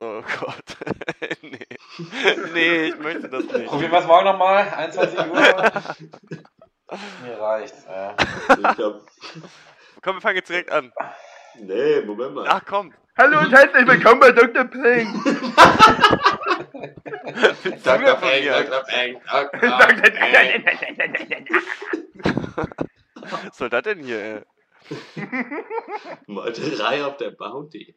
Oh Gott. nee. nee, ich möchte das nicht. Probieren wir es morgen nochmal. 21 Uhr. Mir reicht's. Ja. Ich hab, Komm, wir fangen jetzt direkt an. nee, Moment mal. Ach komm. Hallo und herzlich willkommen bei Dr. Peng. Von mir? Dr. Peng, Dr. Peng. Was soll das denn hier, ey? Meuterei auf der Bounty.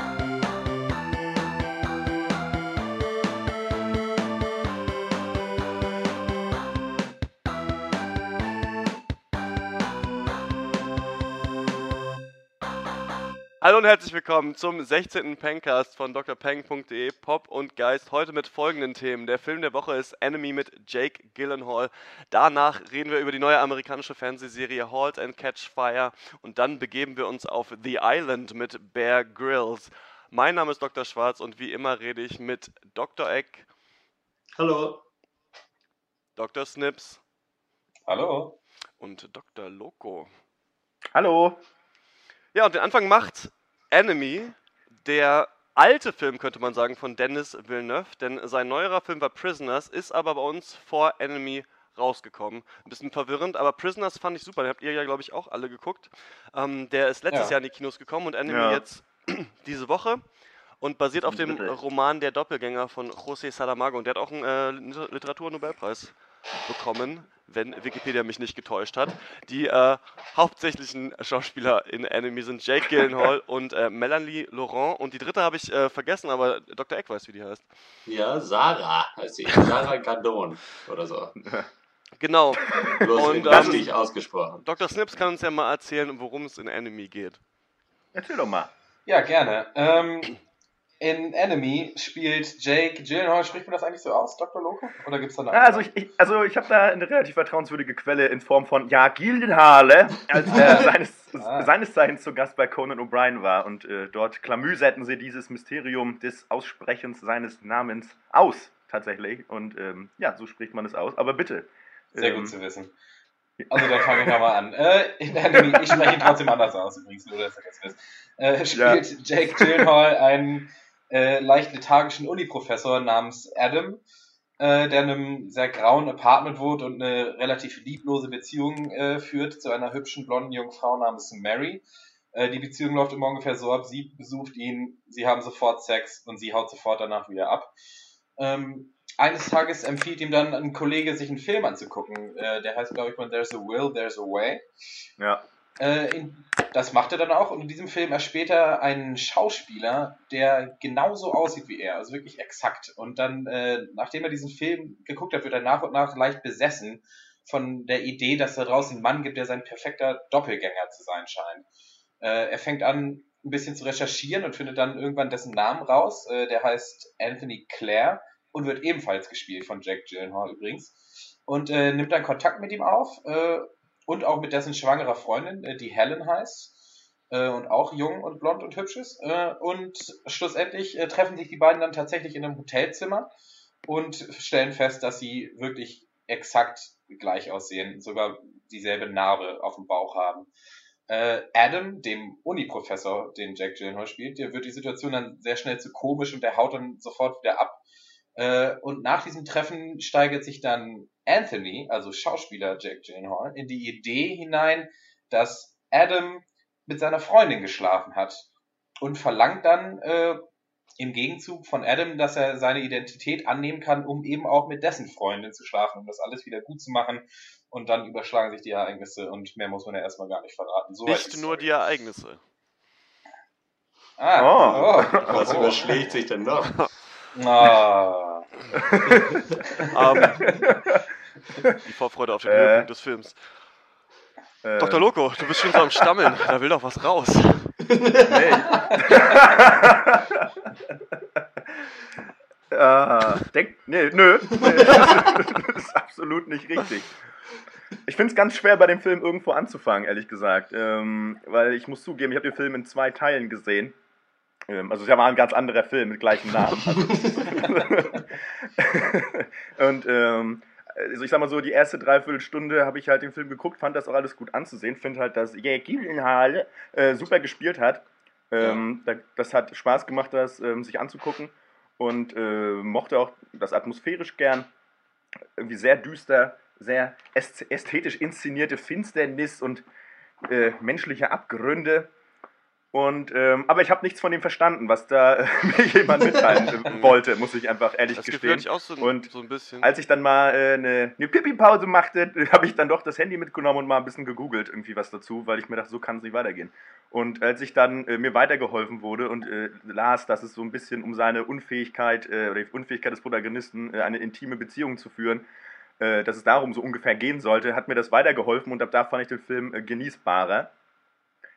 Hallo und herzlich willkommen zum 16. Pencast von drpeng.de Pop und Geist. Heute mit folgenden Themen. Der Film der Woche ist Enemy mit Jake Gyllenhaal. Danach reden wir über die neue amerikanische Fernsehserie Halt and Catch Fire. Und dann begeben wir uns auf The Island mit Bear Grylls. Mein Name ist Dr. Schwarz und wie immer rede ich mit Dr. Eck, Hallo. Dr. Snips Hallo. und Dr. Loco. Hallo. Ja, und den Anfang macht Enemy, der alte Film, könnte man sagen, von Dennis Villeneuve. Denn sein neuerer Film war Prisoners, ist aber bei uns vor Enemy rausgekommen. Ein bisschen verwirrend, aber Prisoners fand ich super. Den habt ihr ja, glaube ich, auch alle geguckt. Ähm, der ist letztes Ja. Jahr in die Kinos gekommen und Enemy Ja. jetzt diese Woche. Und basiert auf dem. Roman Der Doppelgänger von José Saramago. Und der hat auch einen äh, Literaturnobelpreis bekommen, wenn Wikipedia mich nicht getäuscht hat. Die äh, hauptsächlichen Schauspieler in Enemy sind Jake Gyllenhaal und äh, Melanie Laurent. Und die dritte habe ich äh, vergessen, aber Dr. Eck weiß, wie die heißt. Ja, Sarah heißt sie. Sarah Gardon oder so. Genau. Bloß Und, ähm, ausgesprochen. Dr. Snips kann uns ja mal erzählen, worum es in Enemy geht. Erzähl doch mal. Ja, gerne. Ähm, in Enemy spielt Jake Gyllenhaal. Spricht man das eigentlich so aus, Dr. Loco? Oder gibt's da eine Ja, also ich, ich, also ich habe da eine relativ vertrauenswürdige Quelle in Form von Ja Gildenhale, als er seines, Ah. seines Zeichens zu Gast bei Conan O'Brien war und äh, dort klamüserten sie dieses Mysterium des Aussprechens seines Namens aus, tatsächlich. Und ähm, ja, so spricht man es aus. Aber bitte. Sehr ähm, gut zu wissen. Also dann fange ich nochmal an. Äh, in Enemy, ich spreche ihn trotzdem anders aus übrigens, nur dass ihr das wisst. Äh, spielt Jake Gyllenhaal einen äh, leicht lethargischen Uni-Professor namens Adam, äh, der in einem sehr grauen Apartment wohnt und eine relativ lieblose Beziehung äh, führt zu einer hübschen blonden jungen Frau namens Mary. Äh, die Beziehung läuft immer ungefähr so ab, sie besucht ihn, sie haben sofort Sex und sie haut sofort danach wieder ab. Ähm, eines Tages empfiehlt ihm dann ein Kollege, sich einen Film anzugucken. Äh, der heißt, glaube ich, When There's a Will, There's a Way. Ja. Äh, in, das macht er dann auch und in diesem Film erspielt er einen Schauspieler, der genauso aussieht wie er, also wirklich exakt. Und dann, äh, nachdem er diesen Film geguckt hat, wird er nach und nach leicht besessen von der Idee, dass da draußen einen Mann gibt, der sein perfekter Doppelgänger zu sein scheint. Äh, er fängt an, ein bisschen zu recherchieren und findet dann irgendwann dessen Namen raus. Äh, der heißt Anthony Clare und wird ebenfalls gespielt von Jack Gyllenhaal übrigens. Und äh, nimmt dann Kontakt mit ihm auf äh, und auch mit dessen schwangerer Freundin, äh, die Helen heißt äh, und auch jung und blond und hübsch ist. Äh, und schlussendlich treffen sich die beiden dann tatsächlich in einem Hotelzimmer und stellen fest, dass sie wirklich exakt gleich aussehen, sogar dieselbe Narbe auf dem Bauch haben. Adam, dem Uni-Professor, den Jack Gyllenhaal spielt, der wird die Situation dann sehr schnell zu komisch und der haut dann sofort wieder ab. Und nach diesem Treffen steigert sich dann Anthony, also Schauspieler Jack Gyllenhaal, in die Idee hinein, dass Adam mit seiner Freundin geschlafen hat und verlangt dann äh, im Gegenzug von Adam, dass er seine Identität annehmen kann, um eben auch mit dessen Freundin zu schlafen, um das alles wieder gut zu machen. Und dann überschlagen sich die Ereignisse und mehr muss man ja erstmal gar nicht verraten. So Nicht nur die Ereignisse. Ah, Oh. oh. Was oh. überschlägt sich denn noch? Ah. Ähm, die Vorfreude auf den Äh. Höhepunkt des Films. äh, Dr. Loco, du bist schon so am Stammeln. Da will doch was raus. Nee. ah, denk, nee, nö. Nee, das ist absolut nicht richtig. Ich finde es ganz schwer, bei dem Film irgendwo anzufangen, ehrlich gesagt. Ähm, weil ich muss zugeben, ich habe den Film in zwei Teilen gesehen. Ähm, also es war ein ganz anderer Film mit gleichem Namen. Also, und ähm, also ich sag mal so, die erste Dreiviertelstunde habe ich halt den Film geguckt, fand das auch alles gut anzusehen, finde halt, dass Jake Gyllenhaal äh, super gespielt hat. Ähm, da, das hat Spaß gemacht, das ähm, sich anzugucken und äh, mochte auch das atmosphärisch gern. Irgendwie sehr düster, sehr äst- ästhetisch inszenierte Finsternis und äh, menschliche Abgründe. Und, ähm, aber ich habe nichts von dem verstanden, was da äh, mir jemand mitteilen äh, wollte, muss ich einfach ehrlich Das gestehen. ich auch so, Und so ein bisschen. Als ich dann mal äh, eine, eine Pipi-Pause machte, habe ich dann doch das Handy mitgenommen und mal ein bisschen gegoogelt, irgendwie was dazu, weil ich mir dachte, so kann es nicht weitergehen. Und als ich dann äh, mir weitergeholfen wurde und äh, las, dass es so ein bisschen um seine Unfähigkeit äh, oder die Unfähigkeit des Protagonisten, äh, eine intime Beziehung zu führen, äh, dass es darum so ungefähr gehen sollte, hat mir das weitergeholfen und ab da fand ich den Film äh, genießbarer.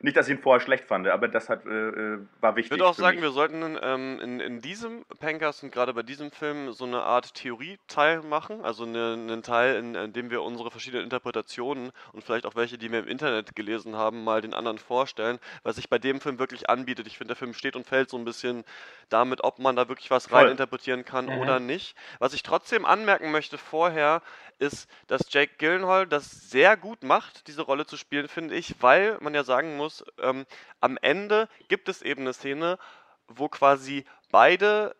Nicht, dass ich ihn vorher schlecht fand, aber das hat, äh, äh, war wichtig. Ich würde auch für sagen, mich. wir sollten ähm, in, in diesem Pankers und gerade bei diesem Film so eine Art Theorieteil machen, also eine, einen Teil, in, in dem wir unsere verschiedenen Interpretationen und vielleicht auch welche, die wir im Internet gelesen haben, mal den anderen vorstellen, was sich bei dem Film wirklich anbietet. Ich finde, der Film steht und fällt so ein bisschen damit, ob man da wirklich was Voll. rein interpretieren kann Mhm. oder nicht. Was ich trotzdem anmerken möchte vorher, ist, dass Jake Gyllenhaal das sehr gut macht, diese Rolle zu spielen, finde ich, weil man ja sagen muss, ähm, am Ende gibt es eben eine Szene, wo quasi beide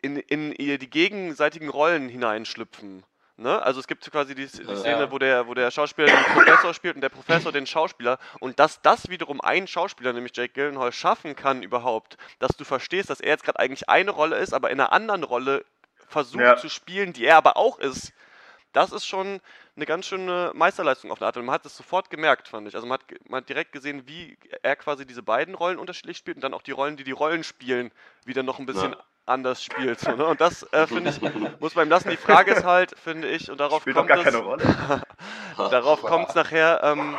in, in die gegenseitigen Rollen hineinschlüpfen. Ne? Also es gibt quasi die, die Ja. Szene, wo der, wo der Schauspieler den Professor spielt und der Professor den Schauspieler und dass das wiederum ein Schauspieler, nämlich Jake Gyllenhaal, schaffen kann überhaupt, dass du verstehst, dass er jetzt gerade eigentlich eine Rolle ist, aber in einer anderen Rolle versucht Ja. zu spielen, die er aber auch ist. Das ist schon eine ganz schöne Meisterleistung auf eine Art. Und man hat es sofort gemerkt, fand ich. Also man hat, man hat direkt gesehen, wie er quasi diese beiden Rollen unterschiedlich spielt und dann auch die Rollen, die die Rollen spielen, wieder noch ein bisschen Ja. anders spielt. So, ne? Und das, äh, finde ich, muss man ihm lassen. Die Frage ist halt, finde ich, und darauf Spielt kommt gar es, keine Rolle. darauf kommt es nachher ähm,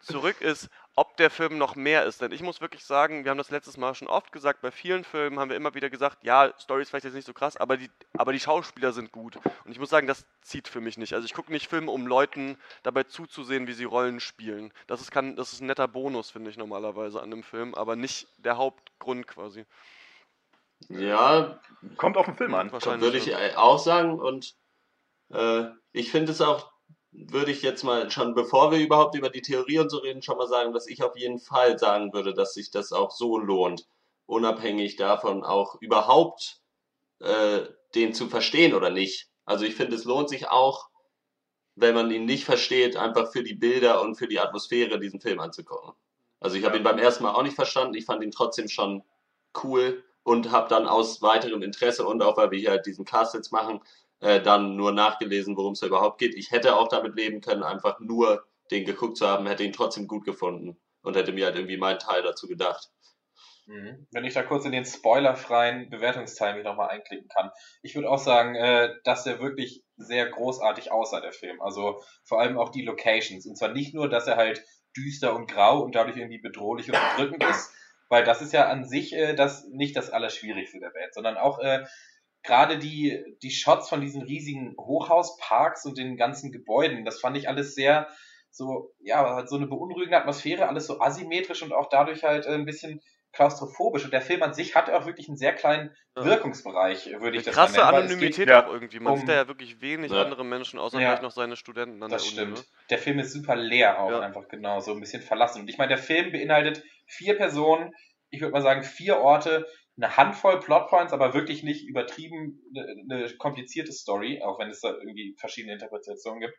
zurück, ist, ob der Film noch mehr ist. Denn ich muss wirklich sagen, wir haben das letztes Mal schon oft gesagt, bei vielen Filmen haben wir immer wieder gesagt, ja, Story ist vielleicht jetzt nicht so krass, aber die, aber die Schauspieler sind gut. Und ich muss sagen, das zieht für mich nicht. Also ich gucke nicht Filme, um Leuten dabei zuzusehen, wie sie Rollen spielen. Das ist, kann, das ist ein netter Bonus, finde ich normalerweise an einem Film, aber nicht der Hauptgrund quasi. Ja, Kommt auf den Film an. Wahrscheinlich. würde ich auch sagen. Und äh, ich finde es auch, würde ich jetzt mal schon, bevor wir überhaupt über die Theorie und so reden, schon mal sagen, dass ich auf jeden Fall sagen würde, dass sich das auch so lohnt, unabhängig davon auch überhaupt äh, den zu verstehen oder nicht. Also ich finde, es lohnt sich auch, wenn man ihn nicht versteht, einfach für die Bilder und für die Atmosphäre diesen Film anzugucken. Also ich habe ihn beim ersten Mal auch nicht verstanden, ich fand ihn trotzdem schon cool und habe dann aus weiterem Interesse und auch weil wir hier halt diesen Cast jetzt machen, äh, dann nur nachgelesen, worum es überhaupt geht. Ich hätte auch damit leben können, einfach nur den geguckt zu haben, hätte ihn trotzdem gut gefunden und hätte mir halt irgendwie meinen Teil dazu gedacht. Mhm. Wenn ich da kurz in den spoilerfreien Bewertungsteil mich nochmal einklicken kann. Ich würde auch sagen, äh, dass der wirklich sehr großartig aussah, der Film. Also vor allem auch die Locations. Und zwar nicht nur, dass er halt düster und grau und dadurch irgendwie bedrohlich und bedrückend ist, weil das ist ja an sich äh, das nicht das Allerschwierigste der Welt, sondern auch äh, gerade die, die Shots von diesen riesigen Hochhausparks und den ganzen Gebäuden, das fand ich alles sehr so, ja, hat so eine beunruhigende Atmosphäre, alles so asymmetrisch und auch dadurch halt äh, ein bisschen klaustrophobisch. Und der Film an sich hat auch wirklich einen sehr kleinen. Wirkungsbereich, würde ich das krasse weil es Anonymität geht- Ja. auch irgendwie. Man um- sieht da ja wirklich wenig Ja. andere Menschen, außer Ja. vielleicht noch seine Studenten an Das der stimmt. Uni. Ne? Der Film ist super leer auch Ja. einfach genau, so ein bisschen verlassen. Und ich meine, der Film beinhaltet vier Personen, ich würde mal sagen vier Orte, eine Handvoll Plotpoints, aber wirklich nicht übertrieben eine, eine komplizierte Story, auch wenn es da irgendwie verschiedene Interpretationen gibt.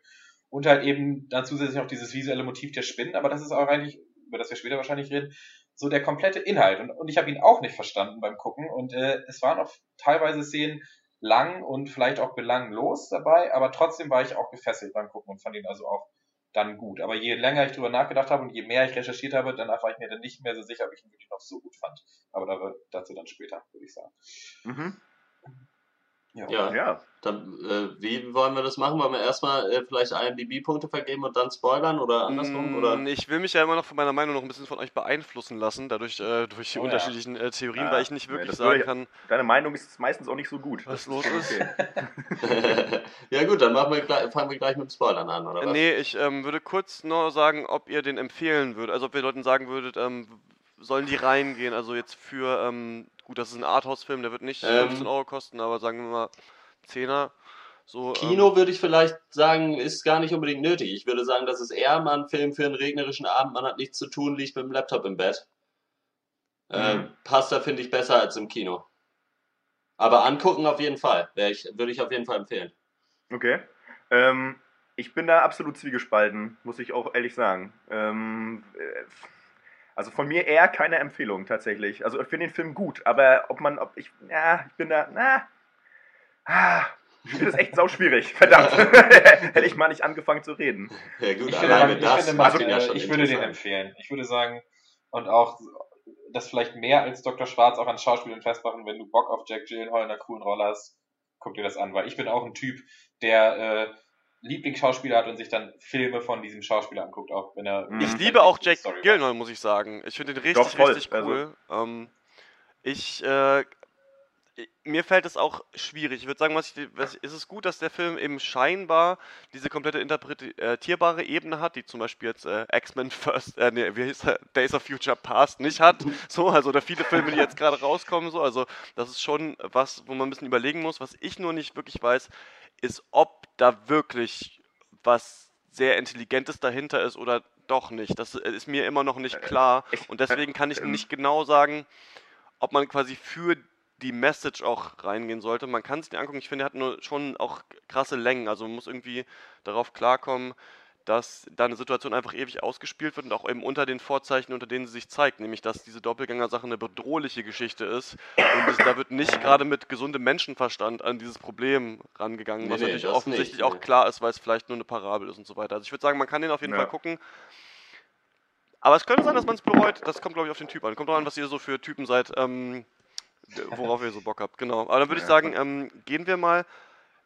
Und halt eben dann zusätzlich noch dieses visuelle Motiv der Spinnen, aber das ist auch eigentlich, über das wir später wahrscheinlich reden, so der komplette Inhalt. Und, und ich habe ihn auch nicht verstanden beim Gucken. Und äh, es waren auch teilweise Szenen lang und vielleicht auch belanglos dabei, aber trotzdem war ich auch gefesselt beim Gucken und fand ihn also auch dann gut. Aber je länger ich drüber nachgedacht habe und je mehr ich recherchiert habe, danach war ich mir dann nicht mehr so sicher, ob ich ihn wirklich noch so gut fand. Aber da, dazu dann später, würde ich sagen. Mhm. Ja, Ja. dann äh, wie wollen wir das machen? Wollen wir erstmal äh, vielleicht IMDb-Punkte vergeben und dann spoilern oder andersrum? Mm, Oder? Ich will mich ja immer noch von meiner Meinung noch ein bisschen von euch beeinflussen lassen, dadurch äh, durch die Oh ja. unterschiedlichen äh, Theorien, Ah, weil ich nicht wirklich sagen ich- kann, Deine Meinung ist meistens auch nicht so gut. was los ist. okay. ja gut, dann machen wir gleich, fangen wir gleich mit dem Spoilern an, oder was? Nee, ich ähm, würde kurz nur sagen, ob ihr den empfehlen würdet. Also ob ihr Leuten sagen würdet, ähm, sollen die reingehen. Also jetzt für, ähm, gut, das ist ein Arthouse-Film, der wird nicht Ähm. 15 Euro kosten, aber sagen wir mal 10er. So, Kino ähm, würde ich vielleicht sagen, ist gar nicht unbedingt nötig. Ich würde sagen, das ist eher mal ein Film für einen regnerischen Abend. Man hat nichts zu tun, liegt mit dem Laptop im Bett. Äh, Mhm. passt da, finde ich, besser als im Kino. Aber angucken auf jeden Fall. Ich, würde ich auf jeden Fall empfehlen. Okay. Ähm, ich bin da absolut zwiegespalten, muss ich auch ehrlich sagen. Ähm, äh, also von mir eher keine Empfehlung tatsächlich. Also ich finde den Film gut, aber ob man, ob ich, ja, ich bin da, na, ah, ich finde das echt sauschwierig. Verdammt. Hätte ich mal nicht angefangen zu reden. Ja gut, Ich finde, ich, das finde ihn ja schon ich würde den empfehlen. Ich würde sagen, und auch das vielleicht mehr als Dr. Schwarz auch an Schauspielern festmachen, wenn du Bock auf Jack Gyllenhaal in einer coolen Rolle hast, guck dir das an, weil ich bin auch ein Typ, der äh, Lieblingsschauspieler hat und sich dann Filme von diesem Schauspieler anguckt, auch wenn er. Mhm. Ich liebe auch Jack Story muss ich sagen. Ich finde den richtig, Doch, voll. richtig Also- cool. Ähm, ich, äh, mir fällt es auch schwierig. Ich würde sagen, was ich, was, ist es gut, dass der Film eben scheinbar diese komplette interpretierbare Ebene hat, die zum Beispiel jetzt äh, X-Men First, äh, nee, wie hieß er, Days of Future Past nicht hat. So, also oder viele Filme, die jetzt gerade rauskommen, so. Also das ist schon was, wo man ein bisschen überlegen muss. Was ich nur nicht wirklich weiß, ist, ob da wirklich was sehr Intelligentes dahinter ist oder doch nicht. Das äh, ist mir immer noch nicht klar. ich- Und deswegen kann ich ähm, nicht genau sagen, ob man quasi für die Message auch reingehen sollte. Man kann es nicht angucken. Ich finde, er hat nur schon auch krasse Längen. Also man muss irgendwie darauf klarkommen, dass da eine Situation einfach ewig ausgespielt wird und auch eben unter den Vorzeichen, unter denen sie sich zeigt, nämlich dass diese Doppelgänger-Sache eine bedrohliche Geschichte ist und es, da wird nicht gerade mit gesundem Menschenverstand an dieses Problem rangegangen, Nee, was nee, natürlich offensichtlich nicht, auch nee. klar ist, weil es vielleicht nur eine Parabel ist und so weiter. Also ich würde sagen, man kann den auf jeden Ja. Fall gucken. Aber es könnte sein, dass man es bereut. Das kommt, glaube ich, auf den Typ an. Kommt drauf an, was ihr so für Typen seid, ähm, worauf ihr so Bock habt. Genau. Aber dann würde ich sagen, ähm, gehen wir mal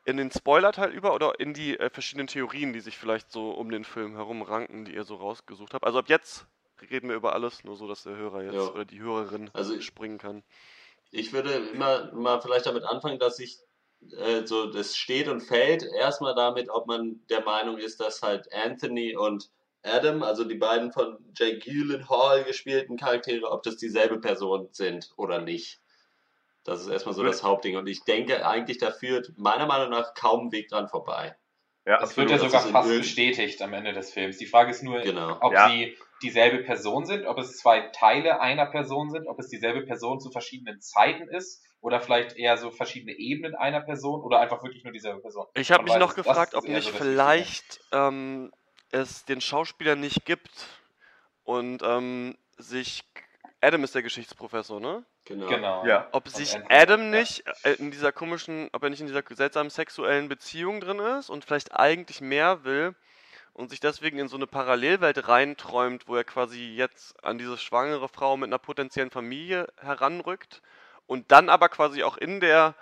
in den Spoiler-Teil über oder in die äh, verschiedenen Theorien, die sich vielleicht so um den Film herum ranken, die ihr so rausgesucht habt. Also ab jetzt reden wir über alles, nur so, dass der Hörer jetzt Ja. oder die Hörerin Also- springen kann. Ich würde immer mal vielleicht damit anfangen, dass ich äh, so, das steht und fällt erstmal damit, ob man der Meinung ist, dass halt Anthony und Adam, also die beiden von Jake Gyllenhaal gespielten Charaktere, ob das dieselbe Person sind oder nicht. Das ist erstmal so das Hauptding. Und ich denke eigentlich, da führt meiner Meinung nach kaum ein Weg dran vorbei. Ja, Es wird absolut. ja das sogar fast bestätigt am Ende des Films. Die Frage ist nur, Genau. ob Ja. sie dieselbe Person sind, ob es zwei Teile einer Person sind, ob es dieselbe Person zu verschiedenen Zeiten ist oder vielleicht eher so verschiedene Ebenen einer Person oder einfach wirklich nur dieselbe Person. Ich habe mich noch es. Das gefragt, ob nicht so das vielleicht ähm, es den Schauspieler nicht gibt und ähm, sich. Adam ist der Geschichtsprofessor, ne? Genau. Genau. Ja. Ob sich Adam nicht äh, in dieser komischen, ob er nicht in dieser seltsamen sexuellen Beziehung drin ist und vielleicht eigentlich mehr will und sich deswegen in so eine Parallelwelt reinträumt, wo er quasi jetzt an diese schwangere Frau mit einer potenziellen Familie heranrückt und dann aber quasi auch in der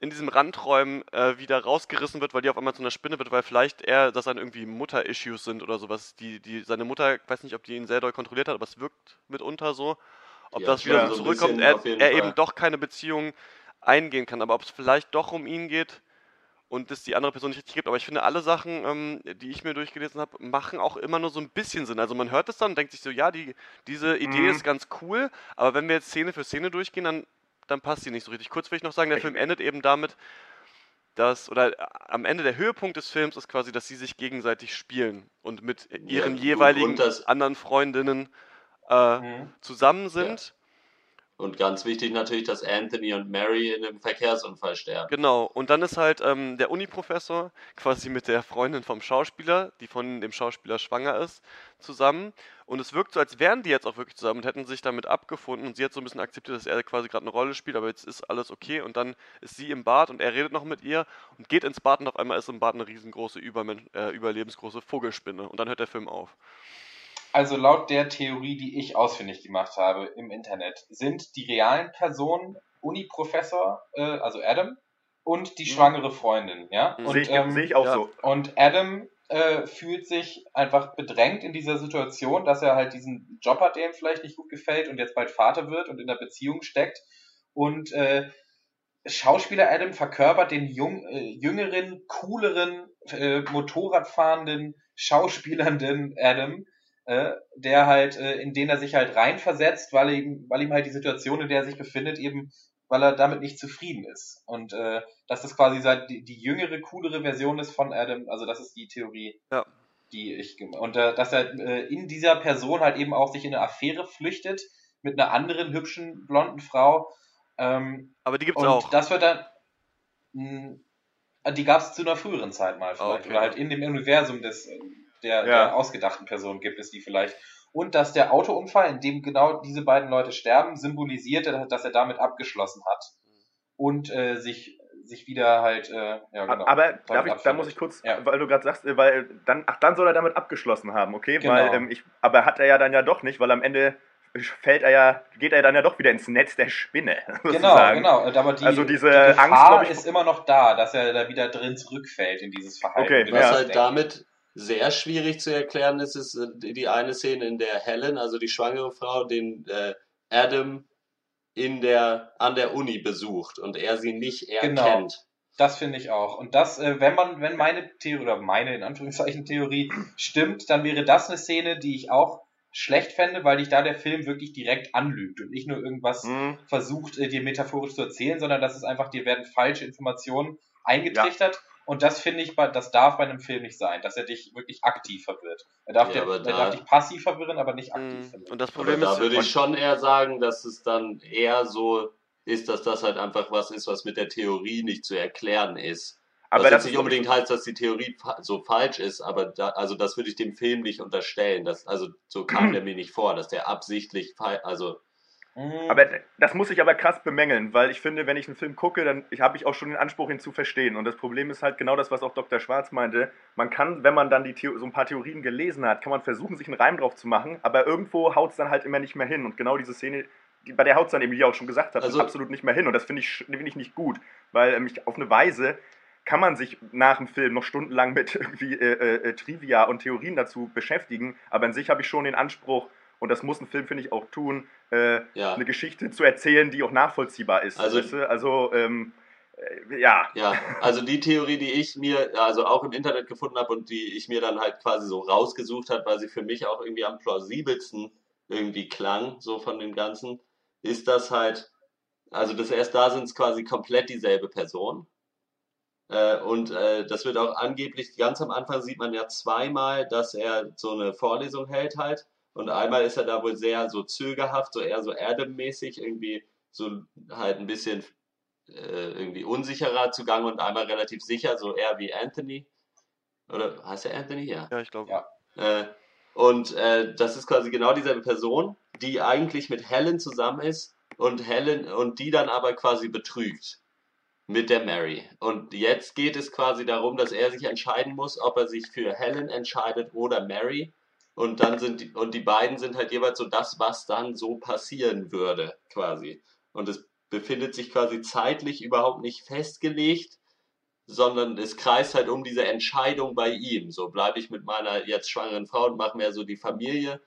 in diesem Randträumen äh, wieder rausgerissen wird, weil die auf einmal zu einer Spinne wird, weil vielleicht er, dass dann irgendwie Mutter-Issues sind oder sowas. Die, die, seine Mutter, ich weiß nicht, ob die ihn sehr doll kontrolliert hat, aber es wirkt mitunter so. Ob Ja, das wieder so zurückkommt, er, er eben doch keine Beziehung eingehen kann, aber ob es vielleicht doch um ihn geht und es die andere Person nicht richtig gibt. Aber ich finde, alle Sachen, ähm, die ich mir durchgelesen habe, machen auch immer nur so ein bisschen Sinn. Also man hört es dann und denkt sich so, ja, die, diese Idee Mhm. ist ganz cool, aber wenn wir jetzt Szene für Szene durchgehen, dann, dann passt die nicht so richtig. Kurz will ich noch sagen, der Film endet eben damit, dass, oder äh, am Ende der Höhepunkt des Films ist quasi, dass sie sich gegenseitig spielen und mit ihren gut, jeweiligen anderen Freundinnen äh, Mhm. zusammen sind. Und ganz wichtig natürlich, dass Anthony und Mary in einem Verkehrsunfall sterben. Genau, und dann ist halt ähm, der Uni-Professor quasi mit der Freundin vom Schauspieler, die von dem Schauspieler schwanger ist, zusammen. Und es wirkt so, als wären die jetzt auch wirklich zusammen und hätten sich damit abgefunden. Und sie hat so ein bisschen akzeptiert, dass er quasi gerade eine Rolle spielt, aber jetzt ist alles okay. Und dann ist sie im Bad und er redet noch mit ihr und geht ins Bad und auf einmal ist im Bad eine riesengroße, Übermen äh, überlebensgroße Vogelspinne. Und dann hört der Film auf. Also laut der Theorie, die ich ausfindig gemacht habe im Internet, sind die realen Personen Uni-Professor, äh, also Adam, und die Mhm. schwangere Freundin, ja? Mhm. Und, Sehe ich, ähm, sehe ich auch ja. so. Und Adam äh, fühlt sich einfach bedrängt in dieser Situation, dass er halt diesen Job hat, der ihm vielleicht nicht gut gefällt und jetzt bald Vater wird und in der Beziehung steckt. Und äh, Schauspieler Adam verkörpert den jung, äh, jüngeren, cooleren, äh, Motorradfahrenden, schauspielernden Adam, äh, der halt, äh, in den er sich halt reinversetzt, weil ihm, weil ihm halt die Situation, in der er sich befindet, eben weil er damit nicht zufrieden ist. Und äh, dass das quasi seit die, die jüngere, coolere Version ist von Adam, also das ist die Theorie, Ja. die ich und äh, dass er äh, in dieser Person halt eben auch sich in eine Affäre flüchtet mit einer anderen hübschen blonden Frau. Ähm, Aber die gibt's und auch. das wird dann. mh, Die gab es zu einer früheren Zeit mal vielleicht. Okay. Oder halt in dem Universum des, der, Ja. der ausgedachten Person gibt es die vielleicht. Und dass der Autounfall, in dem genau diese beiden Leute sterben, symbolisiert, dass er damit abgeschlossen hat. Und äh, sich, sich wieder halt, äh, ja genau. Aber darf ich, da muss ich kurz, Ja. weil du gerade sagst, äh, weil dann, ach, dann soll er damit abgeschlossen haben, okay? Genau. Weil ähm, ich, aber hat er ja dann ja doch nicht, weil am Ende fällt er ja, geht er dann ja doch wieder ins Netz der Spinne. Genau, sozusagen. genau. Aber die, Also diese die Gefahr Angst, ich- ist immer noch da, dass er da wieder drin zurückfällt in dieses Verhalten. Okay, in Was Ja. halt Denken. damit sehr schwierig zu erklären ist, ist äh, die eine Szene, in der Helen, also die schwangere Frau, den äh, Adam in der, an der Uni besucht und er sie nicht Genau. erkennt. Das finde ich auch. Und das, äh, wenn man, wenn meine Theorie oder meine in Anführungszeichen Theorie stimmt, dann wäre das eine Szene, die ich auch schlecht fände, weil dich da der Film wirklich direkt anlügt und nicht nur irgendwas Mhm. versucht, äh, dir metaphorisch zu erzählen, sondern das ist einfach, dir werden falsche Informationen eingetrichtert. Und das finde ich, bei, das darf bei einem Film nicht sein, dass er dich wirklich aktiv verwirrt. Er darf, Ja, dir, aber er da- darf dich passiv verwirren, aber nicht aktiv Mhm. verwirren. Und das Aber Problem da ist, würde ich schon eher sagen, dass es dann eher so ist, dass das halt einfach was ist, was mit der Theorie nicht zu erklären ist. Aber was das jetzt nicht unbedingt heißt, dass die Theorie fa- so falsch ist, aber da, also das würde ich dem Film nicht unterstellen. Das, also so kam der mir nicht vor, dass der absichtlich falsch, also Mhm. Aber das muss ich aber krass bemängeln, weil ich finde, wenn ich einen Film gucke, dann habe ich auch schon den Anspruch, ihn zu verstehen. Und das Problem ist halt genau das, was auch Dr. Schwarz meinte. Man kann, wenn man dann die Theo so ein paar Theorien gelesen hat, kann man versuchen, sich einen Reim drauf zu machen, aber irgendwo haut es dann halt immer nicht mehr hin. Und genau diese Szene, die, bei der haut es dann eben, wie auch schon gesagt habt, Also- absolut nicht mehr hin. Und das finde ich, finde ich nicht gut, weil ähm, ich, auf eine Weise kann man sich nach dem Film noch stundenlang mit irgendwie äh, äh, Trivia und Theorien dazu beschäftigen, aber an sich habe ich schon den Anspruch, und das muss ein Film, finde ich, auch tun, äh, ja. eine Geschichte zu erzählen, die auch nachvollziehbar ist. Also- weißt du? also ähm, äh, ja. Ja, also die Theorie, die ich mir also auch im Internet gefunden habe und die ich mir dann halt quasi so rausgesucht habe, weil sie für mich auch irgendwie am plausibelsten irgendwie klang, so von dem Ganzen, ist das halt, also das erst da sind es quasi komplett dieselbe Person. Äh, und äh, das wird auch angeblich, ganz am Anfang sieht man ja zweimal, dass er so eine Vorlesung hält halt. Und einmal ist er da wohl sehr so zögerhaft, so eher so Adam-mäßig, irgendwie so halt ein bisschen äh, irgendwie unsicherer zugange und einmal relativ sicher, so eher wie Anthony. Oder heißt er Anthony? Ja. ja, ich glaube. Ja. Äh, und äh, das ist quasi genau dieselbe Person, die eigentlich mit Helen zusammen ist und Helen und die dann aber quasi betrügt mit der Mary. Und jetzt geht es quasi darum, dass er sich entscheiden muss, ob er sich für Helen entscheidet oder Mary. Und dann sind die, und die beiden sind halt jeweils so das, was dann so passieren würde, quasi. Und es befindet sich quasi zeitlich überhaupt nicht festgelegt, sondern es kreist halt um diese Entscheidung bei ihm. So bleibe ich mit meiner jetzt schwangeren Frau und mache mehr so die Familie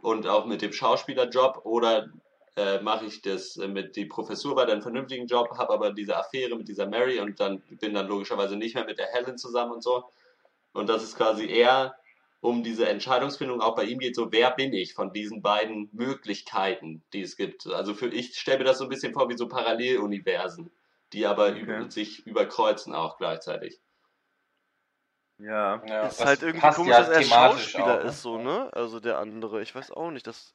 und auch mit dem Schauspielerjob oder äh, mache ich das äh, mit die Professur weiter einen vernünftigen Job, habe aber diese Affäre mit dieser Mary und dann bin dann logischerweise nicht mehr mit der Helen zusammen und so. Und das ist quasi eher um diese Entscheidungsfindung auch bei ihm geht, so wer bin ich von diesen beiden Möglichkeiten, die es gibt. Also für ich stelle mir das so ein bisschen vor wie so Paralleluniversen, die aber Okay. über, sich überkreuzen auch gleichzeitig. Ja. Ja, ist halt irgendwie komisch, ja dass er Schauspieler auch, ne? ist, so, ne? Also der andere. Ich weiß auch nicht, das.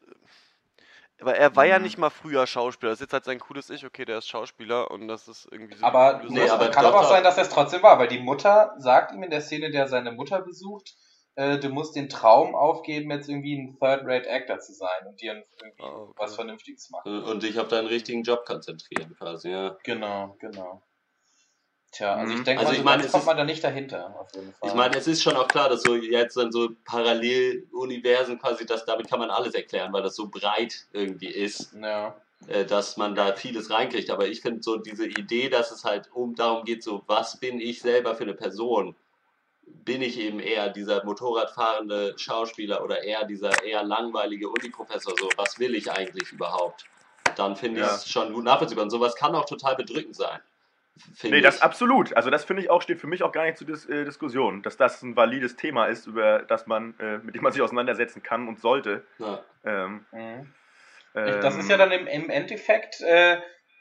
Aber er war ja Mhm. nicht mal früher Schauspieler. Das ist jetzt halt sein cooles Ich, okay, der ist Schauspieler und das ist irgendwie so. Aber, coole Nee, aber kann doch, aber auch sein, dass er es trotzdem war, weil die Mutter sagt ihm in der Szene, der seine Mutter besucht, äh, du musst den Traum aufgeben, jetzt irgendwie ein Third-Rate-Actor zu sein und dir irgendwie Ah, okay. was Vernünftiges machen. Und dich auf deinen richtigen Job konzentrieren, quasi, ja. Genau, genau. Tja, also Mhm. ich denke Also mal, ich es kommt ist- man da nicht dahinter, auf jeden Fall. Ich meine, es ist schon auch klar, dass so jetzt dann so Paralleluniversen quasi, das, damit kann man alles erklären, weil das so breit irgendwie ist, ja. äh, dass man da vieles reinkriegt. Aber ich finde so diese Idee, dass es halt um darum geht, so was bin ich selber für eine Person? Bin ich eben eher dieser Motorradfahrende Schauspieler oder eher dieser eher langweilige Uniprofessor? So, was will ich eigentlich überhaupt? Dann finde ich Ja. es schon gut nachvollziehbar. Und sowas kann auch total bedrückend sein. Nee, das ich. absolut. Also das finde ich auch, steht für mich auch gar nicht zur Dis äh, Diskussion, dass das ein valides Thema ist, über das man, äh, mit dem man sich auseinandersetzen kann und sollte. Ja. Ähm, Mhm. ähm, Das ist ja dann im, im Endeffekt, äh,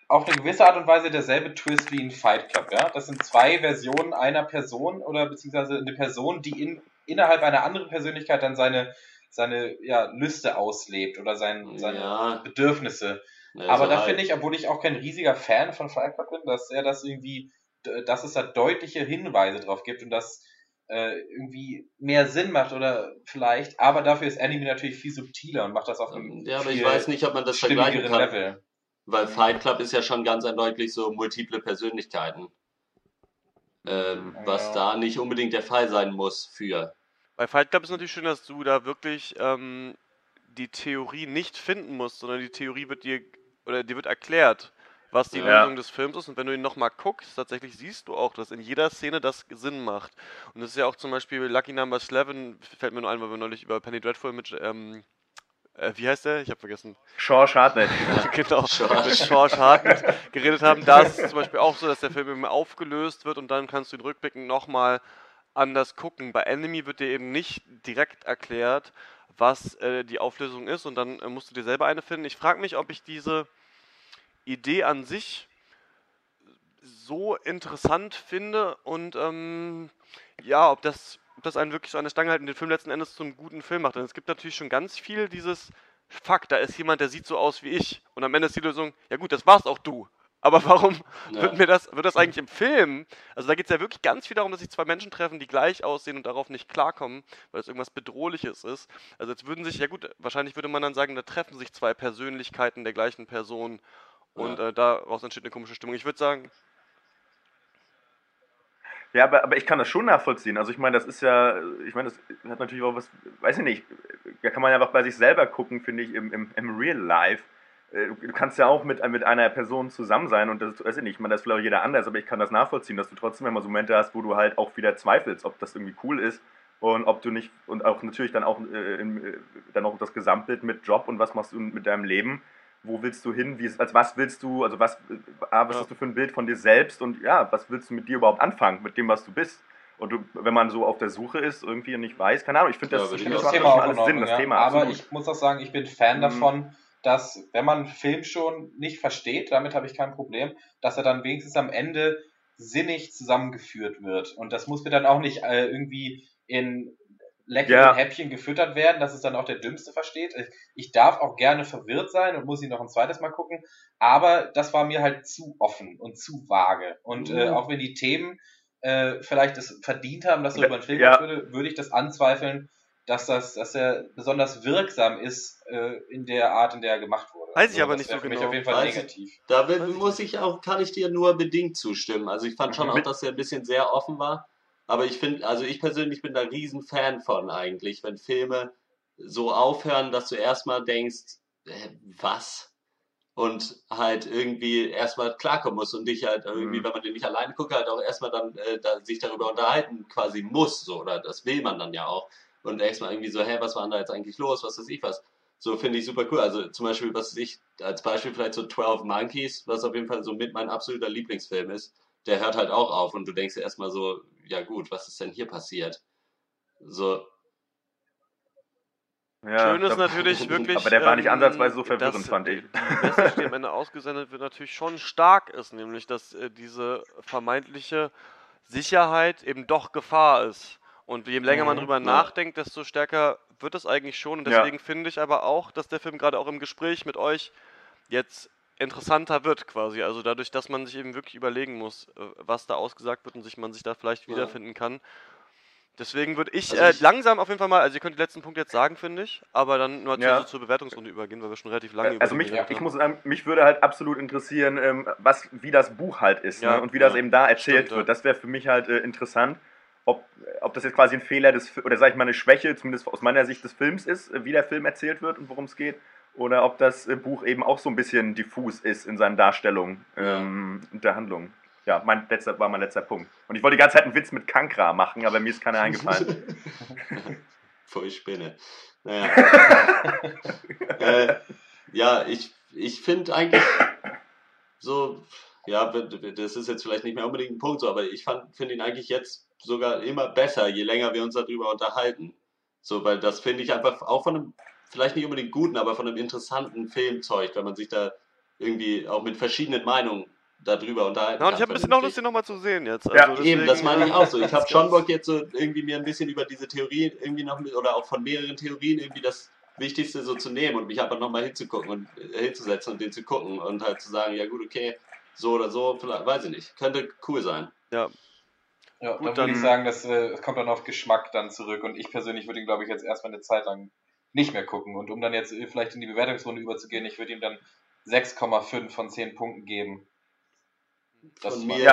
auf eine gewisse Art und Weise derselbe Twist wie in Fight Club, ja. Das sind zwei Versionen einer Person oder beziehungsweise eine Person, die in, innerhalb einer anderen Persönlichkeit dann seine, seine ja, Lüste auslebt oder sein, seine Ja. Bedürfnisse. Ne, Aber so da halt. finde ich, obwohl ich auch kein riesiger Fan von Fight Club bin, dass er das irgendwie, dass es da deutliche Hinweise drauf gibt und das äh, irgendwie mehr Sinn macht oder vielleicht, aber dafür ist Anime natürlich viel subtiler und macht das auf einem Ja, aber ich weiß nicht, ob man das vergleichen kann. Level. Weil Fight Club ist ja schon ganz eindeutig so multiple Persönlichkeiten. Ähm, was Ja. da nicht unbedingt der Fall sein muss für. Bei Fight Club ist natürlich schön, dass du da wirklich ähm, die Theorie nicht finden musst, sondern die Theorie wird dir oder dir wird erklärt, was die Ja. Lösung des Films ist. Und wenn du ihn nochmal guckst, tatsächlich siehst du auch, dass in jeder Szene das Sinn macht. Und das ist ja auch zum Beispiel Lucky Number 11, fällt mir nur ein, weil wir neulich über Penny Dreadful mit, ähm, äh, wie heißt der? Ich habe vergessen. Shaw Hartnett. genau, George. mit George Hartnett geredet haben. Da ist es zum Beispiel auch so, dass der Film eben aufgelöst wird und dann kannst du ihn rückblickend nochmal anders gucken. Bei Enemy wird dir eben nicht direkt erklärt, was äh, die Auflösung ist und dann äh, musst du dir selber eine finden. Ich frage mich, ob ich diese Idee an sich so interessant finde und ähm, ja, ob das, ob das einen wirklich so an der Stange hält und den Film letzten Endes zum guten Film macht. Denn es gibt natürlich schon ganz viel dieses Fuck, da ist jemand, der sieht so aus wie ich. Und am Ende ist die Lösung, ja gut, das warst auch du. Aber warum Ja. wird mir das, wird das eigentlich im Film? Also da geht es ja wirklich ganz viel darum, dass sich zwei Menschen treffen, die gleich aussehen und darauf nicht klarkommen, weil es irgendwas Bedrohliches ist. Also jetzt würden sich, ja gut, wahrscheinlich würde man dann sagen, da treffen sich zwei Persönlichkeiten der gleichen Person und Ja. äh, daraus entsteht eine komische Stimmung. Ich würde sagen, Ja, aber, aber ich kann das schon nachvollziehen. Also ich meine, das ist ja, ich meine, das hat natürlich auch was, weiß ich nicht, da kann man ja einfach bei sich selber gucken, finde ich, im, im, im Real Life. Äh, Du, kannst ja auch mit, mit einer Person zusammen sein und das, weiß ich nicht, ich meine, das ist vielleicht jeder anders, aber ich kann das nachvollziehen, dass du trotzdem immer so Momente hast, wo du halt auch wieder zweifelst, ob das irgendwie cool ist und ob du nicht, und auch natürlich dann auch, äh, im, äh, dann auch das Gesamtbild mit Job und was machst du mit deinem Leben wo willst du hin, wie, als was willst du, also was, A, was Ja. hast du für ein Bild von dir selbst und ja, was willst du mit dir überhaupt anfangen, mit dem, was du bist? Und du, wenn man so auf der Suche ist, irgendwie und nicht weiß, keine Ahnung, ich finde Ja, das, würde ich find, auch das das macht Thema alles Sinn, in das Ordnung, Thema. ja. Aber absolut. ich muss auch sagen, ich bin Fan Mhm. davon, dass, wenn man einen Film schon nicht versteht, damit habe ich kein Problem, dass er dann wenigstens am Ende sinnig zusammengeführt wird. Und das muss mir dann auch nicht äh, irgendwie in leckeren Ja. Häppchen gefüttert werden, dass es dann auch der Dümmste versteht. Ich, darf auch gerne verwirrt sein und muss ihn noch ein zweites Mal gucken, aber das war mir halt zu offen und zu vage. Und äh, Mhm. auch wenn die Themen äh, vielleicht es verdient haben, dass so über einen Film ja. gemacht würde, würde ich das anzweifeln, dass das, dass er besonders wirksam ist äh, in der Art, in der er gemacht wurde. Weiß ich aber das nicht so für mich genau. auf jeden Fall Weiß ich- negativ. Da will- muss ich auch, kann ich dir nur bedingt zustimmen. Also ich fand schon auch, Mit- dass er ein bisschen sehr offen war. Aber ich finde, also ich persönlich bin da riesen Fan von eigentlich, wenn Filme so aufhören, dass du erstmal denkst, äh, was? Und halt irgendwie erstmal klarkommen musst und dich halt irgendwie, Mhm. wenn man den nicht alleine guckt, halt auch erstmal dann äh, da, sich darüber unterhalten quasi muss, so, oder das will man dann ja auch. Und erstmal irgendwie so, hä, was war denn da jetzt eigentlich los, was weiß ich was. So finde ich super cool. Also zum Beispiel, was ich, als Beispiel vielleicht so 12 Monkeys, was auf jeden Fall so mit mein absoluter Lieblingsfilm ist, der hört halt auch auf und du denkst dir erstmal so, ja gut, was ist denn hier passiert? So, Ja, Schön ist natürlich wirklich. Aber der war nicht ähm, ansatzweise so verwirrend, fand ich. Die Message, die am Ende ausgesendet wird, natürlich schon stark ist, nämlich dass äh, diese vermeintliche Sicherheit eben doch Gefahr ist. Und je länger man Mhm, drüber ja. nachdenkt, desto stärker wird es eigentlich schon. Und Ja. deswegen finde ich aber auch, dass der Film gerade auch im Gespräch mit euch jetzt interessanter wird quasi. Also dadurch, dass man sich eben wirklich überlegen muss, äh, was da ausgesagt wird und sich man sich da vielleicht Ja. wiederfinden kann. Deswegen würde ich, Also äh, ich- langsam auf jeden Fall mal, also ihr könnt die letzten Punkte jetzt sagen, finde ich, aber dann nur Ja. zur, zur Bewertungsrunde übergehen, weil wir schon relativ lange Also über mich, ich haben. muss sagen, mich würde halt absolut interessieren, ähm, was, wie das Buch halt ist Ja, ne? und wie das eben da erzählt Stimmt, wird. Das wäre für mich halt äh, interessant, ob, ob das jetzt quasi ein Fehler des, oder sag ich mal eine Schwäche, zumindest aus meiner Sicht des Films ist, äh, wie der Film erzählt wird und worum es geht, oder ob das äh, Buch eben auch so ein bisschen diffus ist in seinen Darstellungen ähm, und der Handlung. Ja, mein letzter, war mein letzter Punkt. Und ich wollte die ganze Zeit einen Witz mit Kankra machen, aber mir ist keiner eingefallen. voll Spinne. Naja. äh, ja, ich, ich finde eigentlich so, ja, das ist jetzt vielleicht nicht mehr unbedingt ein Punkt so, aber ich finde ihn eigentlich jetzt sogar immer besser, je länger wir uns darüber unterhalten. So, weil das finde ich einfach auch von einem, vielleicht nicht unbedingt guten, aber von einem interessanten Film zeugt, wenn man sich da irgendwie auch mit verschiedenen Meinungen darüber unterhalten Ja, und ich kann, habe ein bisschen noch Lust, vernünftig. den nochmal zu sehen jetzt. Ja, Also Eben, das deswegen, meine ich auch so. Ich habe schon Bock jetzt so irgendwie mir ein bisschen über diese Theorien irgendwie noch mit, oder auch von mehreren Theorien irgendwie das Wichtigste so zu nehmen und mich einfach nochmal hinzugucken und äh, hinzusetzen und den zu gucken und halt zu sagen, ja gut, okay, so oder so, vielleicht, weiß ich nicht. Könnte cool sein. Ja, Gut, dann dann- würde ich sagen, das äh, es kommt dann auf Geschmack dann zurück. Und ich persönlich würde ihn, glaube ich, jetzt erstmal eine Zeit lang nicht mehr gucken. Und um dann jetzt äh, vielleicht in die Bewertungsrunde überzugehen, ich würde ihm dann 6,5 von 10 Punkten geben. Das Von ist mir-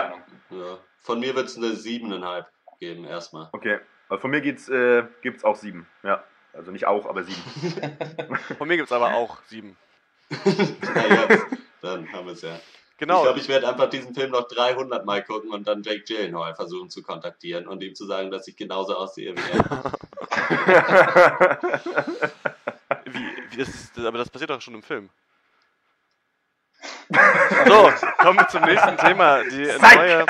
meine Ja. Von mir wird es eine siebeneinhalb geben, erstmal. Okay. Also von mir geht's, äh, gibt's auch sieben. Ja. Also nicht auch, aber sieben. Von mir gibt es aber auch sieben. Na jetzt, dann haben wir es ja. Genau. Ich glaube, ich werde einfach diesen Film noch 300 Mal gucken und dann Jake Gyllenhaal versuchen zu kontaktieren und ihm zu sagen, dass ich genauso aussehe wie er. Wie, wie das ist, aber das passiert doch schon im Film. So, kommen wir zum nächsten Thema. Die Psych! neue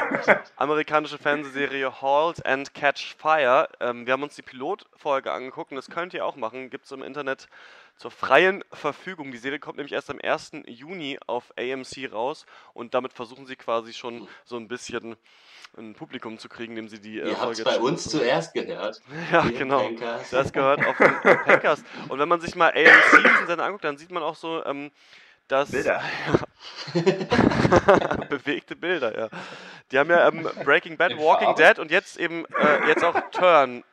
amerikanische Fernsehserie Halt and Catch Fire. Ähm, wir haben uns die Pilotfolge angeguckt und das könnt ihr auch machen. Gibt es im Internet zur freien Verfügung. Die Serie kommt nämlich erst am 1. Juni auf AMC raus und damit versuchen sie quasi schon so ein bisschen ein Publikum zu kriegen, indem sie die äh, Ihr habt es Folge bei uns zuerst gehört. Ja, genau. Pankers. Das gehört auf den Packers. Und wenn man sich mal AMC diesen Sender anguckt, dann sieht man auch so, ähm, dass. Bilder. Bewegte Bilder, ja. Die haben ja ähm, Breaking Bad, In Walking. Dead und jetzt eben äh, jetzt auch Turn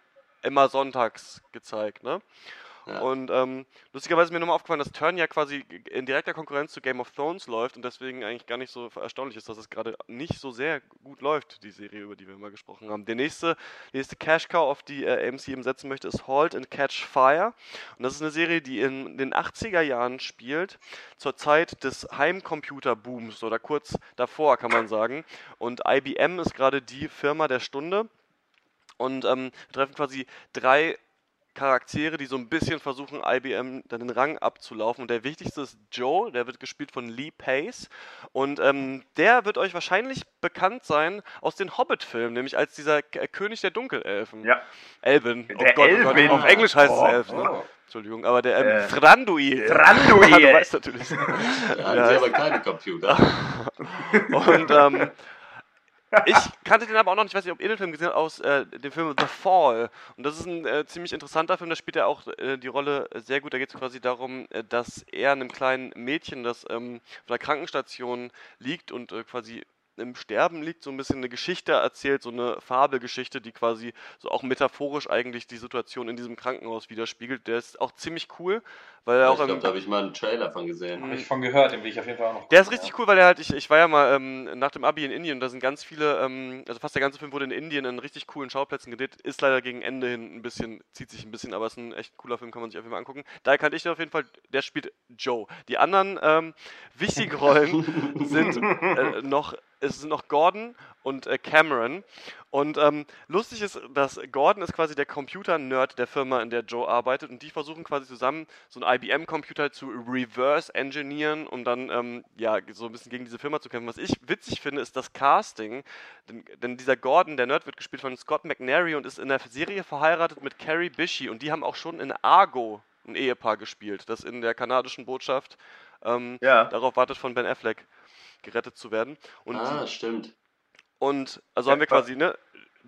immer sonntags gezeigt, ne? Und ähm, lustigerweise ist mir nochmal aufgefallen, dass Turn ja quasi in direkter Konkurrenz zu Game of Thrones läuft und deswegen eigentlich gar nicht so erstaunlich ist, dass es gerade nicht so sehr gut läuft, die Serie, über die wir mal gesprochen haben. Der nächste, nächste Cash Cow, auf die äh, AMC eben setzen möchte, ist Halt and Catch Fire. Und das ist eine Serie, die in den 80er Jahren spielt, zur Zeit des Heimcomputer-Booms oder kurz davor, kann man sagen. Und IBM ist gerade die Firma der Stunde. Und ähm, treffen quasi drei Charaktere, die so ein bisschen versuchen, IBM dann den Rang abzulaufen. Und der wichtigste ist Joe, der wird gespielt von Lee Pace. Und ähm, der wird euch wahrscheinlich bekannt sein aus den Hobbit-Filmen, nämlich als dieser K König der Dunkelelfen. Ja. Elben. Oh Der Gott, oh Gott, Elben. Auf Englisch heißt Oh. es Elf. Ne? Oh. Entschuldigung, aber der ähm, Äh. Thranduil. Thranduil. du weißt natürlich. Ja, sie ist- aber keine Computer. Und ähm, ich kannte den aber auch noch ich weiß nicht, ob ihr den Film gesehen habt, aus äh, dem Film The Fall. Und das ist ein äh, ziemlich interessanter Film, da spielt er auch äh, die Rolle sehr gut. Da geht es quasi darum, äh, dass er einem kleinen Mädchen, das ähm, auf einer Krankenstation liegt und äh, quasi im Sterben liegt, so ein bisschen eine Geschichte erzählt, so eine Fabelgeschichte, die quasi so auch metaphorisch eigentlich die Situation in diesem Krankenhaus widerspiegelt. Der ist auch ziemlich cool, weil er Ich auch glaube, im, da habe ich mal einen Trailer von gesehen. Habe ich von gehört, den will ich auf jeden Fall auch noch der ist gucken, richtig cool, weil er halt, ich, ich war ja mal ähm, nach dem Abi in Indien, da sind ganz viele, ähm, also fast der ganze Film wurde in Indien in richtig coolen Schauplätzen gedreht, ist leider gegen Ende hin ein bisschen, zieht sich ein bisschen, aber ist ein echt cooler Film, kann man sich auf jeden Fall angucken. Daher kannte ich den auf jeden Fall, der spielt Joe. Die anderen ähm, wichtigen Rollen sind äh, noch, es sind noch Gordon und äh, Cameron. Und ähm, lustig ist, dass Gordon ist quasi der Computer-Nerd der Firma, in der Joe arbeitet. Und die versuchen quasi zusammen so einen IBM-Computer zu reverse engineeren, um dann ähm, ja so ein bisschen gegen diese Firma zu kämpfen. Was ich witzig finde, ist das Casting. Denn, denn dieser Gordon, der Nerd, wird gespielt von Scott McNary und ist in der Serie verheiratet mit Carrie Bishy. Und die haben auch schon in Argo ein Ehepaar gespielt, das in der kanadischen Botschaft ähm, Ja. darauf wartet, von Ben Affleck gerettet zu werden. Und ah, stimmt. und also Ja, haben wir quasi, ne,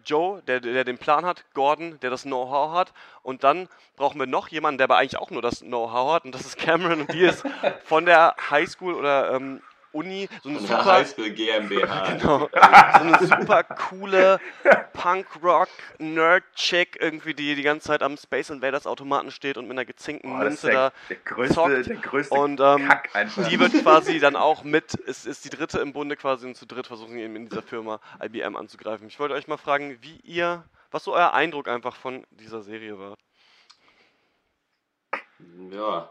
Joe, der, der den Plan hat, Gordon, der das Know-how hat, und dann brauchen wir noch jemanden, der aber eigentlich auch nur das Know-how hat, und das ist Cameron, und die ist von der Highschool oder ähm, Uni so eine der super, Highschool GmbH. genau, so eine super coole Punk-Rock-Nerd-Chick, irgendwie, die die ganze Zeit am Space Invaders Automaten steht und mit einer gezinkten ist Münze da der, der größte, zockt. der größte Und ähm, die wird quasi dann auch mit, ist, ist die dritte im Bunde quasi und zu dritt versuchen eben in dieser Firma IBM anzugreifen. Ich wollte euch mal fragen, wie ihr, was so euer Eindruck einfach von dieser Serie war. Ja,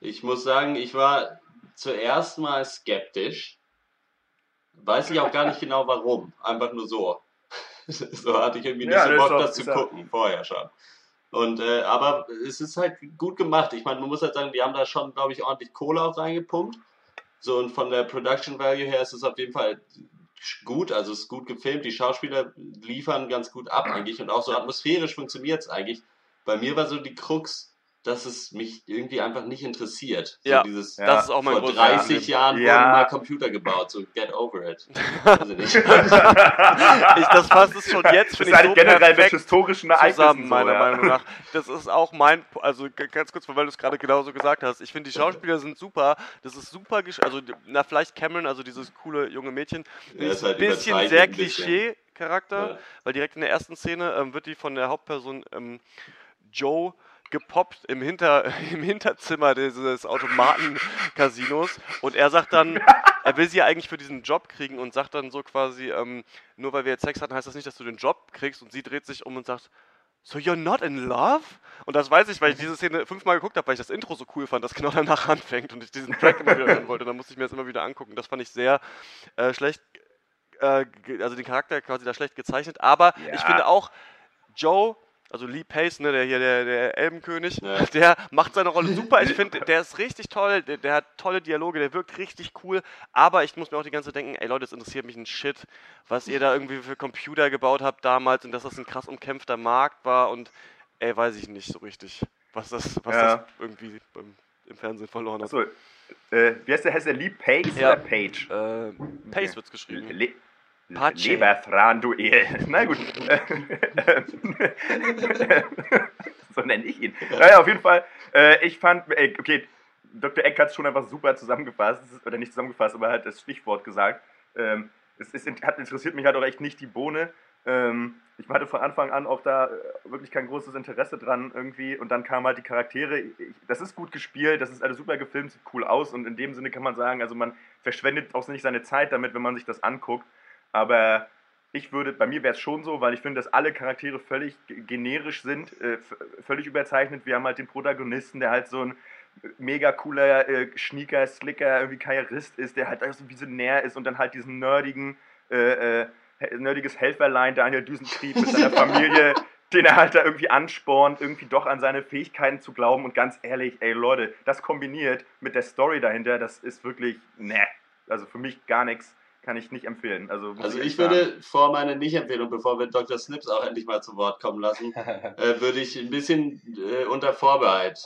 ich muss sagen, ich war zuerst mal skeptisch. Weiß ich auch gar nicht genau warum. Einfach nur so. so hatte ich irgendwie nicht Ja, so Bock, das zu ist ja- gucken, vorher schon. Und, äh, aber es ist halt gut gemacht. Ich meine, man muss halt sagen, die haben da schon, glaube ich, ordentlich Kohle auch reingepumpt. So, und von der Production Value her ist es auf jeden Fall gut. Also, es ist gut gefilmt. Die Schauspieler liefern ganz gut ab eigentlich. Und auch so atmosphärisch funktioniert es eigentlich. Bei mir war so die Krux, dass es mich irgendwie einfach nicht interessiert. So Ja, dieses, das ist auch mein vor großes 30 Problem. Jahren Ja. wurden mal Computer gebaut, so get over it. Also nicht. ich, das fasst es schon jetzt, Das finde ich, eigentlich so generell mit historischen Ereignissen zusammen, so, meiner ja. Meinung nach. Das ist auch mein, also ganz kurz, weil du es gerade genauso gesagt hast. Ich finde, die Schauspieler sind super. Das ist super, also na vielleicht Cameron, also dieses coole junge Mädchen, Ja, ist halt ein bisschen sehr. Klischee-Charakter, Ja. weil direkt in der ersten Szene ähm, wird die von der Hauptperson ähm, Joe gepoppt im, Hinter, im Hinterzimmer dieses Automaten-Casinos und er sagt dann, er will sie ja eigentlich für diesen Job kriegen und sagt dann so quasi, ähm, nur weil wir jetzt Sex hatten, heißt das nicht, dass du den Job kriegst und sie dreht sich um und sagt, So you're not in love? Und das weiß ich, weil ich diese Szene fünfmal geguckt habe, weil ich das Intro so cool fand, das genau danach anfängt und ich diesen Track immer wieder hören wollte. Dann musste ich mir das immer wieder angucken. Das fand ich sehr äh, schlecht, äh, also den Charakter quasi da schlecht gezeichnet. Aber ich Ja. finde auch Joe, also Lee Pace, ne, der hier der, der Elbenkönig, Ja. der macht seine Rolle super. Ich finde, der ist richtig toll, der, der hat tolle Dialoge, der wirkt richtig cool. Aber ich muss mir auch die ganze Zeit denken, ey Leute, es interessiert mich ein Shit, was ihr da irgendwie für Computer gebaut habt damals und dass das ein krass umkämpfter Markt war und ey, weiß ich nicht so richtig, was das, was Ja. das irgendwie beim, im Fernsehen verloren hat. Achso, äh, wie heißt der? Heißt der Lee Pace Ja. oder Page? Äh, Pace wird's geschrieben. Le Pace. Leberthranduel. Na gut. so nenne ich ihn. Naja, auf jeden Fall. Äh, ich fand, ey, okay, Dr. Eck hat es schon einfach super zusammengefasst, oder nicht zusammengefasst, aber hat das Stichwort gesagt. Ähm, es ist, hat, interessiert mich halt auch echt nicht die Bohne. Ähm, ich hatte von Anfang an auch da äh, wirklich kein großes Interesse dran irgendwie und dann kamen halt die Charaktere. Ich, das ist gut gespielt, das ist alles super gefilmt, sieht cool aus und in dem Sinne kann man sagen, also man verschwendet auch nicht seine Zeit damit, wenn man sich das anguckt. Aber ich würde, bei mir wäre es schon so, weil ich finde, dass alle Charaktere völlig generisch sind, äh, völlig überzeichnet. Wir haben halt den Protagonisten, der halt so ein mega cooler äh, Schnieker, Slicker, irgendwie Karrierist ist, der halt auch so visionär ist und dann halt diesen nerdigen, äh, äh, nerdiges Helferlein Daniel Düsentrieb mit seiner Familie, den er halt da irgendwie anspornt, irgendwie doch an seine Fähigkeiten zu glauben. Und ganz ehrlich, ey Leute, das kombiniert mit der Story dahinter, das ist wirklich, ne, also für mich gar nichts, kann ich nicht empfehlen. Also, Also ich sagen. würde vor meiner Nicht-Empfehlung, bevor wir Dr. Snips auch endlich mal zu Wort kommen lassen, äh, würde ich ein bisschen äh, unter Vorbehalt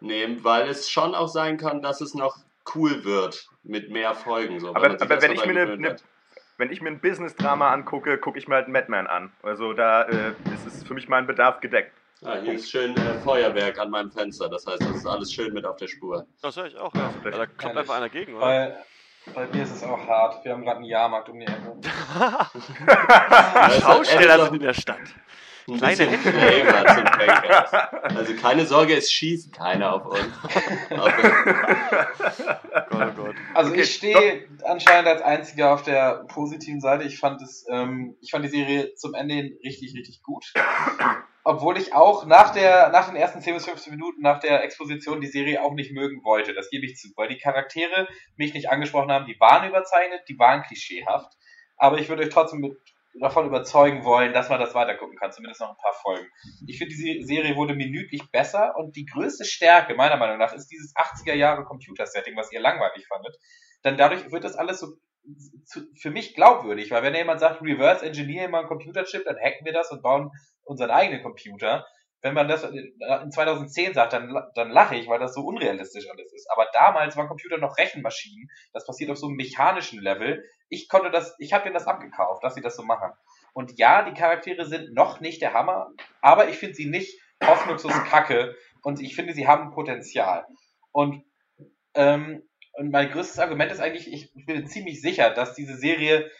nehmen, weil es schon auch sein kann, dass es noch cool wird mit mehr Folgen. So, Aber, aber wenn, ich mir eine, eine, wenn ich mir ein Business-Drama angucke, gucke ich mir halt Madman an. Also da äh, ist es für mich mein Bedarf gedeckt. Ah, hier ist schön äh, Feuerwerk an meinem Fenster, das heißt, das ist alles schön mit auf der Spur. Das höre ich auch, ja. Da kommt einfach einer gegen, oder? Bei, mir ist es auch hart. Wir haben gerade einen Jahrmarkt um die Ecke. Also, Schausteller äh, sind in der Stadt. Ein Kleine bisschen Flavor zum Bankers. Also keine Sorge, es schießt keiner auf uns. Gott, oh Gott. Also Okay, ich stehe anscheinend als einziger auf der positiven Seite. Ich fand es, ähm, ich fand die Serie zum Ende hin richtig, richtig gut. Obwohl ich auch nach der, nach den ersten 10 bis 15 Minuten nach der Exposition die Serie auch nicht mögen wollte. Das gebe ich zu. Weil die Charaktere mich nicht angesprochen haben, die waren überzeichnet, die waren klischeehaft. Aber ich würde euch trotzdem mit, davon überzeugen wollen, dass man das weitergucken kann. Zumindest noch ein paar Folgen. Ich finde, die Se- Serie wurde minütlich besser und die größte Stärke, meiner Meinung nach, ist dieses 80er Jahre Computer-Setting, was ihr langweilig fandet. Dann dadurch wird das alles so für mich glaubwürdig, weil wenn jemand sagt, reverse engineer mal einen Computerchip, dann hacken wir das und bauen unseren eigenen Computer. Wenn man das in 2010 sagt, dann, dann lache ich, weil das so unrealistisch alles ist. Aber damals waren Computer noch Rechenmaschinen. Das passiert auf so einem mechanischen Level. Ich konnte das, ich habe mir das abgekauft, dass sie das so machen. Und ja, die Charaktere sind noch nicht der Hammer, aber ich finde sie nicht hoffnungslos kacke und ich finde, sie haben Potenzial. Und, ähm, und mein größtes Argument ist eigentlich, ich bin ziemlich sicher, dass diese Serie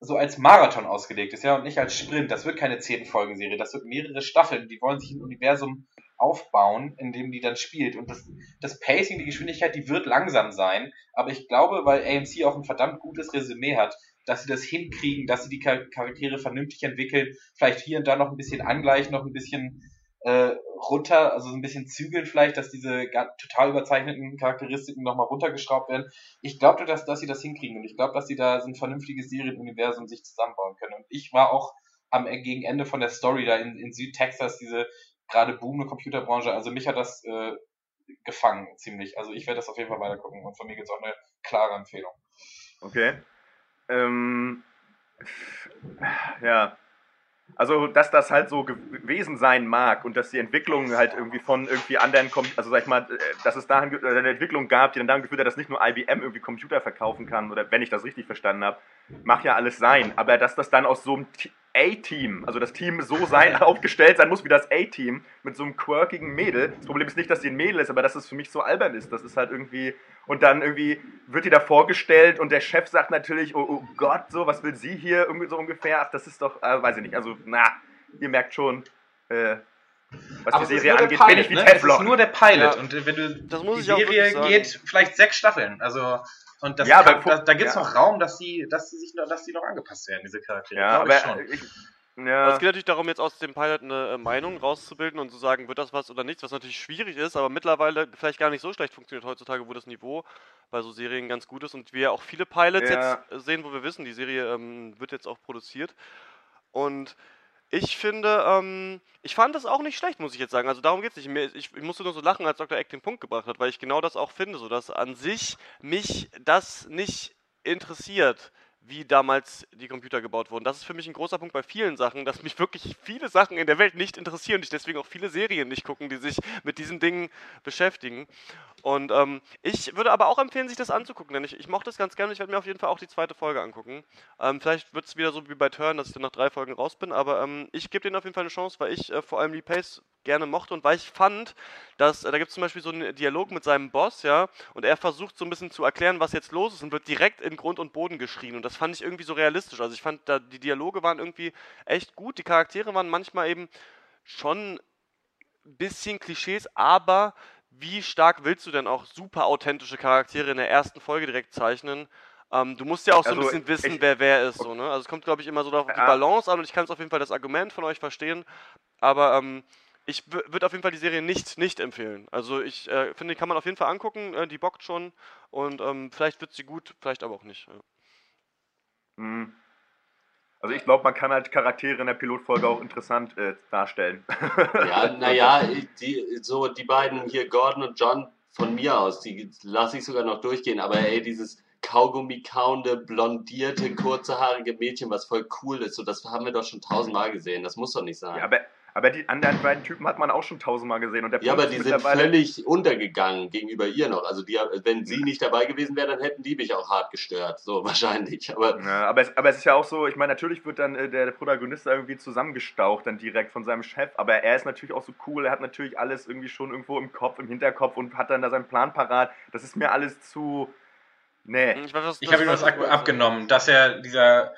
so als Marathon ausgelegt ist, ja, und nicht als Sprint. Das wird keine zehn Folgen Serie, das wird mehrere Staffeln. Die wollen sich ein Universum aufbauen, in dem die dann spielt. Und das, das Pacing, die Geschwindigkeit, die wird langsam sein. Aber ich glaube, weil AMC auch ein verdammt gutes Resümee hat, dass sie das hinkriegen, dass sie die Char- Charaktere vernünftig entwickeln, vielleicht hier und da noch ein bisschen angleichen, noch ein bisschen äh, runter, also so ein bisschen zügeln vielleicht, dass diese total überzeichneten Charakteristiken nochmal runtergeschraubt werden. Ich glaube, dass, dass sie das hinkriegen und ich glaube, dass sie da so ein vernünftiges Serienuniversum sich zusammenbauen können. Und ich war auch am äh, gegen Ende von der Story da in, in Südtexas, diese gerade boomende Computerbranche, also mich hat das äh, gefangen ziemlich. Also ich werde das auf jeden Fall weiter gucken und von mir gibt es auch eine klare Empfehlung. Okay. Ähm, ja. Also, dass das halt so gewesen sein mag und dass die Entwicklung halt irgendwie von irgendwie anderen kommt, also sag ich mal, äh, dass es dahin äh, eine Entwicklung gab, die dann dahin geführt hat, dass nicht nur IBM irgendwie Computer verkaufen kann, oder wenn ich das richtig verstanden habe, mag ja alles sein. Aber dass das dann aus so einem A-Team, also das Team so sein, aufgestellt sein muss wie das A-Team, mit so einem quirkigen Mädel. Das Problem ist nicht, dass sie ein Mädel ist, aber dass es für mich so albern ist. Das ist halt irgendwie. Und dann irgendwie wird die da vorgestellt und der Chef sagt natürlich, oh, oh Gott, so, was will sie hier irgendwie so ungefähr? Ach, das ist doch, äh, weiß ich nicht. Also, na, ihr merkt schon, äh, was Aber die Serie angeht, bin Pilot, ich wie ne? Es ist Teflon. nur der Pilot. Ja. Und wenn du Das muss die ich auch Serie geht vielleicht sechs Staffeln. Also und das Ja, kann, aber da, da gibt es ja. noch Raum, dass sie, dass sie sich noch, dass die noch angepasst werden, diese Charaktere. Ja, Glaub ich aber schon. ich, Aber ja, Es geht natürlich darum, jetzt aus dem Pilot eine äh, Meinung rauszubilden und zu sagen, wird das was oder nichts, was natürlich schwierig ist, aber mittlerweile vielleicht gar nicht so schlecht funktioniert heutzutage, wo das Niveau bei so Serien ganz gut ist und wir auch viele Pilots Ja. jetzt äh, sehen, wo wir wissen, die Serie ähm, wird jetzt auch produziert. Und ich finde, ähm, ich fand das auch nicht schlecht, muss ich jetzt sagen. Also darum geht es nicht. Mir, ich, ich musste nur so lachen, als Dr. Eck den Punkt gebracht hat, weil ich genau das auch finde, so dass an sich mich das nicht interessiert, wie damals die Computer gebaut wurden. Das ist für mich ein großer Punkt bei vielen Sachen, dass mich wirklich viele Sachen in der Welt nicht interessieren und ich deswegen auch viele Serien nicht gucken, die sich mit diesen Dingen beschäftigen. Und ähm, ich würde aber auch empfehlen, sich das anzugucken, denn ich, ich mochte es ganz gerne. Ich werde mir auf jeden Fall auch die zweite Folge angucken. Ähm, vielleicht wird es wieder so wie bei Turn, dass ich dann nach drei Folgen raus bin, aber ähm, ich gebe denen auf jeden Fall eine Chance, weil ich äh, vor allem Lee Pace gerne mochte und weil ich fand, dass äh, da gibt es zum Beispiel so einen Dialog mit seinem Boss, ja, und er versucht so ein bisschen zu erklären, was jetzt los ist und wird direkt in Grund und Boden geschrien und das fand ich irgendwie so realistisch. Also ich fand, da die Dialoge waren irgendwie echt gut, die Charaktere waren manchmal eben schon ein bisschen Klischees, aber wie stark willst du denn auch super authentische Charaktere in der ersten Folge direkt zeichnen? Ähm, du musst ja auch so ein Also, bisschen wissen, ich- wer wer ist. So, ne? Also es kommt, glaube ich, immer so auf die Ja. Balance an und ich kann es auf jeden Fall das Argument von euch verstehen, aber ähm, ich würde auf jeden Fall die Serie nicht, nicht empfehlen. Also ich äh, finde, die kann man auf jeden Fall angucken, äh, die bockt schon und ähm, vielleicht wird sie gut, vielleicht aber auch nicht. Ja. Hm. Also ich glaube, man kann halt Charaktere in der Pilotfolge auch interessant äh, darstellen. Ja, naja, die, so die beiden hier, Gordon und John, von mir aus, die lasse ich sogar noch durchgehen, aber ey, dieses Kaugummi-kauende, blondierte, kurzhaarige Mädchen, was voll cool ist, so das haben wir doch schon tausendmal gesehen, das muss doch nicht sein. Ja, aber, aber die anderen beiden Typen hat man auch schon tausendmal gesehen. Und der Ja, aber die sind völlig untergegangen gegenüber ihr noch. Also die, wenn sie nicht dabei gewesen wäre, dann hätten die mich auch hart gestört. So wahrscheinlich. Aber Ja, aber, es, aber es ist ja auch so, ich meine, natürlich wird dann äh, der, der Protagonist irgendwie zusammengestaucht, dann direkt von seinem Chef, aber er ist natürlich auch so cool, er hat natürlich alles irgendwie schon irgendwo im Kopf, im Hinterkopf und hat dann da seinen Plan parat. Das ist mir alles zu. Nee. Ich, Ich habe ihm das was ab abgenommen, dass er dieser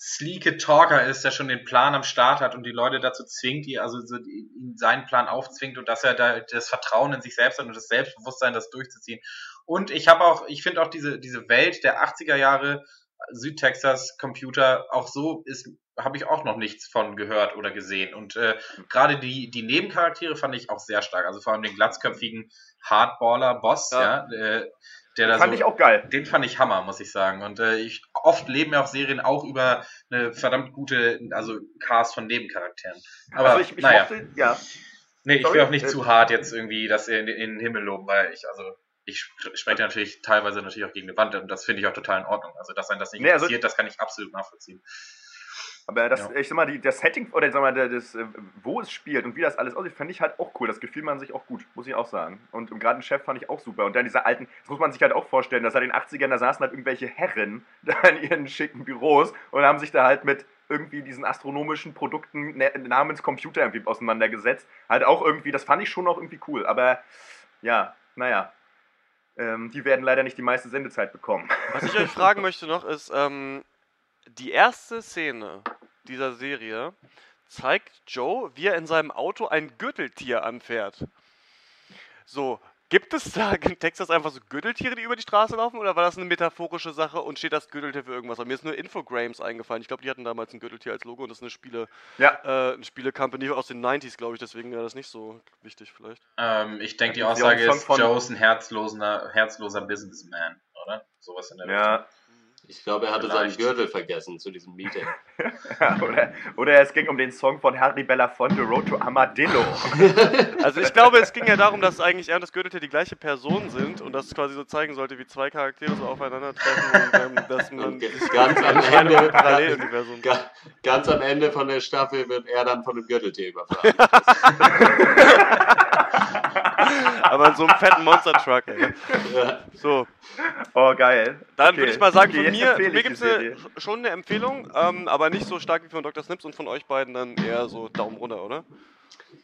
sleeke Talker ist, der schon den Plan am Start hat und die Leute dazu zwingt, die, also so, die, ihn seinen Plan aufzwingt und dass er da das Vertrauen in sich selbst hat und das Selbstbewusstsein, das durchzuziehen. Und ich habe auch, ich finde auch diese, diese Welt der 80er Jahre Südtexas Computer auch so ist, habe ich auch noch nichts von gehört oder gesehen. Und äh, gerade die, die Nebencharaktere fand ich auch sehr stark. Also vor allem den glatzköpfigen Hardballer-Boss, ja, Ja. äh, der da Fand so, ich auch geil. den fand ich Hammer, muss ich sagen. Und äh, ich oft leben ja auch Serien auch über eine verdammt gute, also Cast von Nebencharakteren. Aber also ich, ich naja, mochte, ja. nee, ich sorry, will auch nicht äh, zu hart jetzt irgendwie das in, in den Himmel loben, weil ich, also ich spre- spreche natürlich teilweise natürlich auch gegen eine Wand und das finde ich auch total in Ordnung. Also dass ein das nicht Nee, also- interessiert, das kann ich absolut nachvollziehen. Aber das, Ja. ich sag mal, die, das Setting, oder sag mal, das, äh, wo es spielt und wie das alles aussieht, fand ich halt auch cool. Das gefiel man sich auch gut, muss ich auch sagen. Und gerade den Chef fand ich auch super. Und dann diese alten, das muss man sich halt auch vorstellen, dass seit den 80ern, da saßen halt irgendwelche Herren da in ihren schicken Büros und haben sich da halt mit irgendwie diesen astronomischen Produkten ne- namens Computer irgendwie auseinandergesetzt. Halt auch irgendwie, das fand ich schon auch irgendwie cool. Aber ja, naja. Ähm, die werden leider nicht die meiste Sendezeit bekommen. Was ich euch fragen möchte noch ist, ähm, die erste Szene dieser Serie zeigt Joe, wie er in seinem Auto ein Gürteltier anfährt. So, gibt es da in Texas einfach so Gürteltiere, die über die Straße laufen, oder war das eine metaphorische Sache und steht das Gürteltier für irgendwas? Aber mir ist nur Infogrames eingefallen. Ich glaube, die hatten damals ein Gürteltier als Logo und das ist eine Spiele, Ja, äh, eine Spiele-Company aus den 90s, glaube ich, deswegen wäre das nicht so wichtig vielleicht. Ähm, ich denke, die ja Aussage ist, Joe ist ein herzloser, herzloser Businessman, oder? Sowas in der Richtung. Ich glaube, er hatte seinen Vielleicht. Gürtel vergessen zu diesem Meeting. oder, oder es ging um den Song von Harry Belafonte, Road to Armadillo. Also ich glaube, es ging ja darum, dass eigentlich er und das Gürteltier die gleiche Person sind und das quasi so zeigen sollte, wie zwei Charaktere so aufeinandertreffen und ähm, dass man Und ge- sich ganz am Ende- im Paralleluniversum. Ga- Ganz am Ende von der Staffel wird er dann von einem Gürteltier überfahren. Aber in so einem fetten Monster-Truck, ey. Ja. So, Oh, geil. dann Okay. würde ich mal sagen, Okay, von mir, von mir gibt es schon eine Empfehlung, ähm, aber nicht so stark wie von Dr. Snips und von euch beiden dann eher so Daumen runter, oder?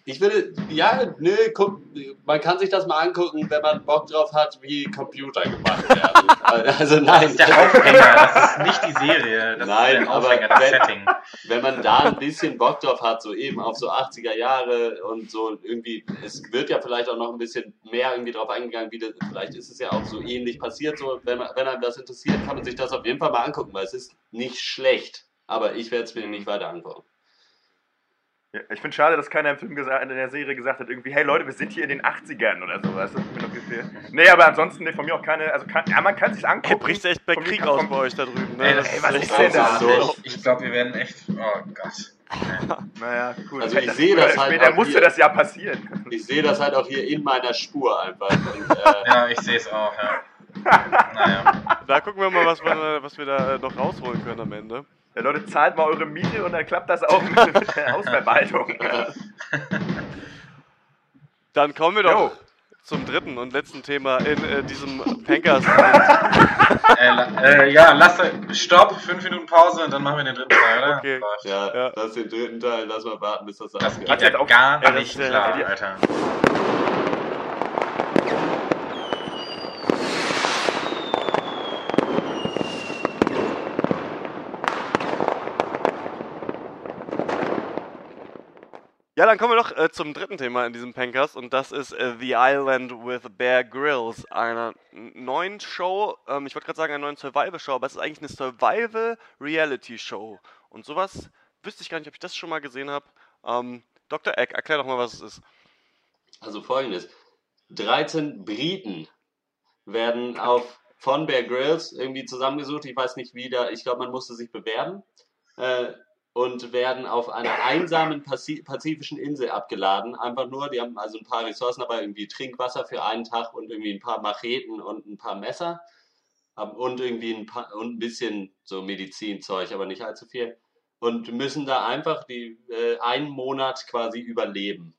Ich würde, ja, nö, guck, man kann sich das mal angucken, wenn man Bock drauf hat, wie Computer gemacht werden. Also Das nein, ist der Aufhänger, das ist nicht die Serie. Das Nein, ist der Aufhänger, das wenn- Setting. wenn man da ein bisschen Bock drauf hat, so eben auf so 80er Jahre und so irgendwie, es wird ja vielleicht auch noch ein bisschen mehr irgendwie drauf eingegangen, wie das, vielleicht ist es ja auch so ähnlich passiert, so, wenn, man, wenn einem das interessiert, kann man sich das auf jeden Fall mal angucken, weil es ist nicht schlecht, aber ich werde es mir nicht weiter angucken. Ja, ich finde schade, dass keiner im Film gesagt, in der Serie gesagt hat, irgendwie, hey Leute, wir sind hier in den 80ern oder sowas. Das hat mir noch gefehlt. Nee, aber ansonsten nee, von mir auch keine, also kann, ja, man kann sich angucken. bricht echt bei Krieg aus bei euch da drüben, ne? Ey, das Ey, ist was ist denn da? großartig. Ich glaube, wir werden echt. Oh Gott. Naja, gut. Also ich Das- sehe das oder halt Später auch musste hier. das ja passieren. Ich sehe das halt auch hier in meiner Spur einfach. Und, äh, Ja, ich sehe es auch, ja. Naja. Da gucken wir mal, was wir, was wir da äh, noch rausholen können am Ende. Ja, Leute, zahlt mal eure Miete und dann klappt das auch mit, der Hausverwaltung. Dann kommen wir doch Jo. zum dritten und letzten Thema in äh, diesem Pankers. Äh, la- äh, ja, lass. Stopp, fünf Minuten Pause und dann machen wir den dritten Teil, oder? Okay. Läuft. ja, Ja. lass den dritten Teil, lass mal warten, bis das Das abgeht. geht ja gar Ja, das nicht ist klar, ja. Alter. Ja, dann kommen wir doch äh, zum dritten Thema in diesem Pankers und das ist äh, The Island with Bear Grylls, einer neuen Show. Ähm, ich wollte gerade sagen, einer neuen Survival-Show, aber es ist eigentlich eine Survival-Reality-Show. Und sowas wüsste ich gar nicht, ob ich das schon mal gesehen habe. Ähm, Dr. Eck, erklär doch mal, was es ist. Also folgendes: 13 Briten werden auf von Bear Grylls irgendwie zusammengesucht. Ich weiß nicht wie da, ich glaube, man musste sich bewerben. Äh, und werden auf einer einsamen Pazi pazifischen Insel abgeladen. Einfach nur, die haben also ein paar Ressourcen dabei, irgendwie Trinkwasser für einen Tag und irgendwie ein paar Macheten und ein paar Messer. Und irgendwie ein, paar, und ein bisschen so Medizinzeug, aber nicht allzu viel. Und müssen da einfach die, äh, einen Monat quasi überleben.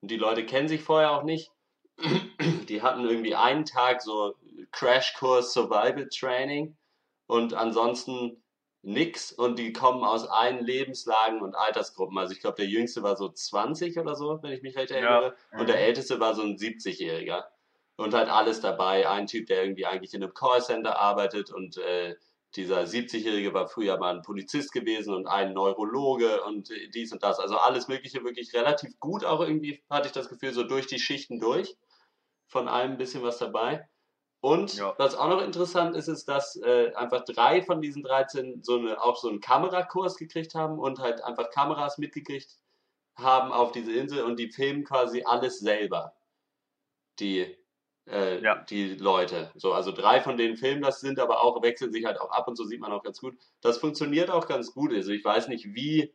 Und die Leute kennen sich vorher auch nicht. Die hatten irgendwie einen Tag so Crashkurs Survival Training und ansonsten nix und die kommen aus allen Lebenslagen und Altersgruppen. Also ich glaube, der jüngste war so 20 oder so, wenn ich mich recht erinnere. Und der älteste war so ein 70-Jähriger. Und halt alles dabei. Ein Typ, der irgendwie eigentlich in einem Callcenter arbeitet und äh, dieser 70-Jährige war früher mal ein Polizist gewesen und ein Neurologe und äh, dies und das. Also alles Mögliche wirklich relativ gut auch irgendwie, hatte ich das Gefühl, so durch die Schichten durch. Von allem ein bisschen was dabei. Und Ja. was auch noch interessant ist, ist, dass äh, einfach drei von diesen 13 so eine, auch so einen Kamerakurs gekriegt haben und halt einfach Kameras mitgekriegt haben auf diese Insel und die filmen quasi alles selber. Die, äh, Ja. die Leute. So, also drei von denen filmen das, sind aber auch, wechseln sich halt auch ab und so sieht man auch ganz gut. Das funktioniert auch ganz gut. Also ich weiß nicht, wie,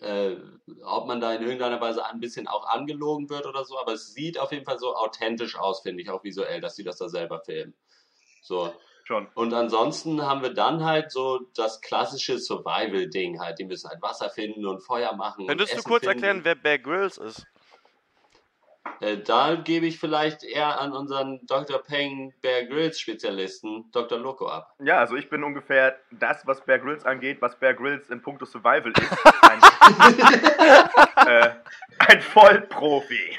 äh, ob man da in irgendeiner Weise ein bisschen auch angelogen wird oder so, aber es sieht auf jeden Fall so authentisch aus, finde ich, auch visuell, dass sie das da selber filmen. So. Schon. Und ansonsten haben wir dann halt so das klassische Survival-Ding halt. Die müssen halt Wasser finden und Feuer machen. Könntest und du kurz finden. erklären, wer Bear Grylls ist? Äh, da gebe ich vielleicht eher an unseren Dr. Peng Bear Grylls Spezialisten Dr. Loco ab. Ja, also ich bin ungefähr das, was Bear Grylls angeht, was Bear Grylls in puncto Survival ist. Ein, äh, ein Vollprofi.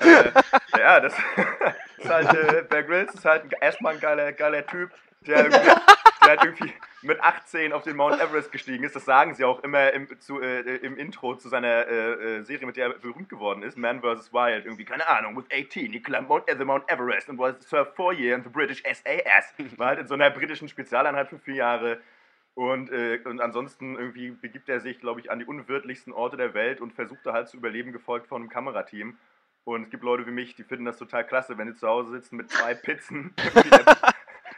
äh, ja, das ist halt, äh, Bear Grylls ist halt erstmal ein geiler, geiler Typ, der, der halt irgendwie mit 18 auf den Mount Everest gestiegen ist. Das sagen sie auch immer im, zu, äh, im Intro zu seiner äh, äh, Serie, mit der er berühmt geworden ist, Man vs. Wild. Irgendwie, keine Ahnung, with 18, he climbed Mount, the Mount Everest and was served four years in the British SAS. War halt in so einer britischen Spezialeinheit für vier Jahre. Und, äh, und ansonsten irgendwie begibt er sich, glaube ich, an die unwirtlichsten Orte der Welt und versucht da halt zu überleben, gefolgt von einem Kamerateam. Und es gibt Leute wie mich, die finden das total klasse, wenn sie zu Hause sitzen mit zwei Pizzen, der,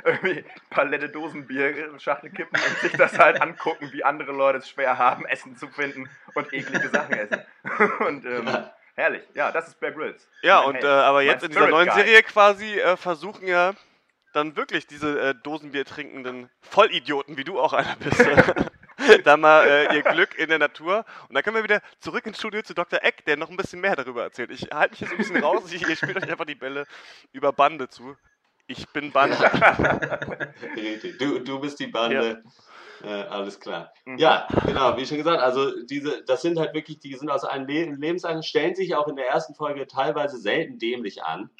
irgendwie Palette Dosenbier, Schachtel kippen und sich das halt angucken, wie andere Leute es schwer haben, Essen zu finden und eklige Sachen essen. Und ähm, herrlich. Ja, das ist Bear Grylls. Ja, und Held. äh, aber jetzt in dieser neuen Guide. Serie quasi äh, versuchen ja dann wirklich diese äh, Dosenbier trinkenden Vollidioten, wie du auch einer bist, da mal äh, ihr Glück in der Natur. Und dann können wir wieder zurück ins Studio zu Dr. Eck, der noch ein bisschen mehr darüber erzählt. Ich halte mich jetzt ein bisschen raus, ich, ihr spielt euch einfach die Bälle über Bande zu. Ich bin Bande. Richtig. Du, du bist die Bande. Äh, alles klar. Mhm. Ja, genau, wie schon gesagt, also diese, das sind halt wirklich, die sind aus einem Le Lebenslang, stellen sich auch in der ersten Folge teilweise selten dämlich an.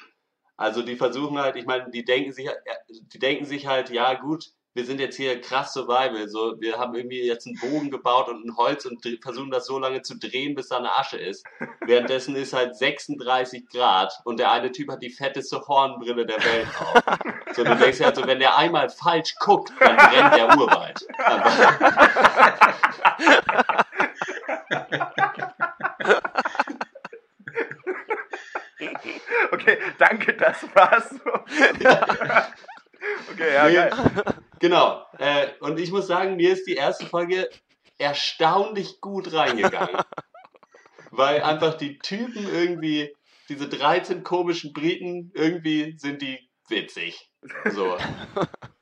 Also die versuchen halt, ich meine, die denken sich, äh, die denken sich halt, ja gut, wir sind jetzt hier krass Survival, so, wir haben irgendwie jetzt einen Bogen gebaut und ein Holz und versuchen das so lange zu drehen, bis da eine Asche ist. Währenddessen ist halt 36 Grad und der eine Typ hat die fetteste Hornbrille der Welt auf. So, du denkst ja, also, wenn der einmal falsch guckt, dann brennt der Urwald. Okay, danke, das war's. so. okay, ja, Nee. geil. Genau. Äh, und ich muss sagen, mir ist die erste Folge erstaunlich gut reingegangen. Weil einfach die Typen irgendwie, diese 13 komischen Briten, irgendwie sind die witzig. So.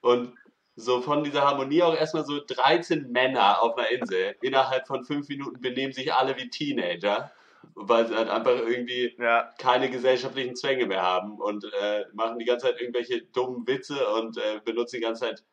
Und so von dieser Harmonie auch erstmal so 13 Männer auf einer Insel. Innerhalb von fünf Minuten benehmen sich alle wie Teenager. Weil sie halt einfach irgendwie Ja, keine gesellschaftlichen Zwänge mehr haben und äh, machen die ganze Zeit irgendwelche dummen Witze und äh, benutzen die ganze Zeit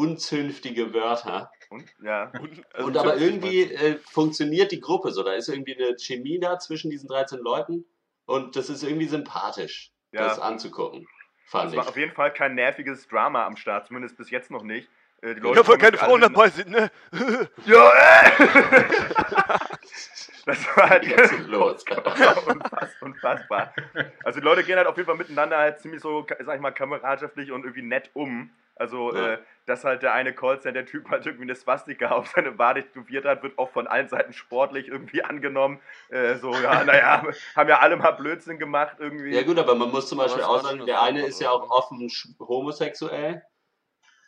unzünftige Wörter. und, ja. Und, also und aber 50 irgendwie äh, funktioniert die Gruppe so. Da ist irgendwie eine Chemie da zwischen diesen 13 Leuten und das ist irgendwie sympathisch, Ja. das anzugucken. Fand Es ich. war auf jeden Fall kein nerviges Drama am Start, zumindest bis jetzt noch nicht. Äh, die du? Ja, weil keine Frauen dabei sind, ne? Ja, äh! Das war halt Jetzt los. Unfass, unfassbar. Also die Leute gehen halt auf jeden Fall miteinander halt ziemlich so, sag ich mal, kameradschaftlich und irgendwie nett um. Also, Ja. äh, dass halt der eine Callcenter-Typ halt irgendwie eine Swastika auf seine Wade tätowiert hat, wird auch von allen Seiten sportlich irgendwie angenommen. Äh, so, ja, naja, haben ja alle mal Blödsinn gemacht irgendwie. Ja gut, aber man muss zum Beispiel auch sagen, der eine ist ja auch offen sch-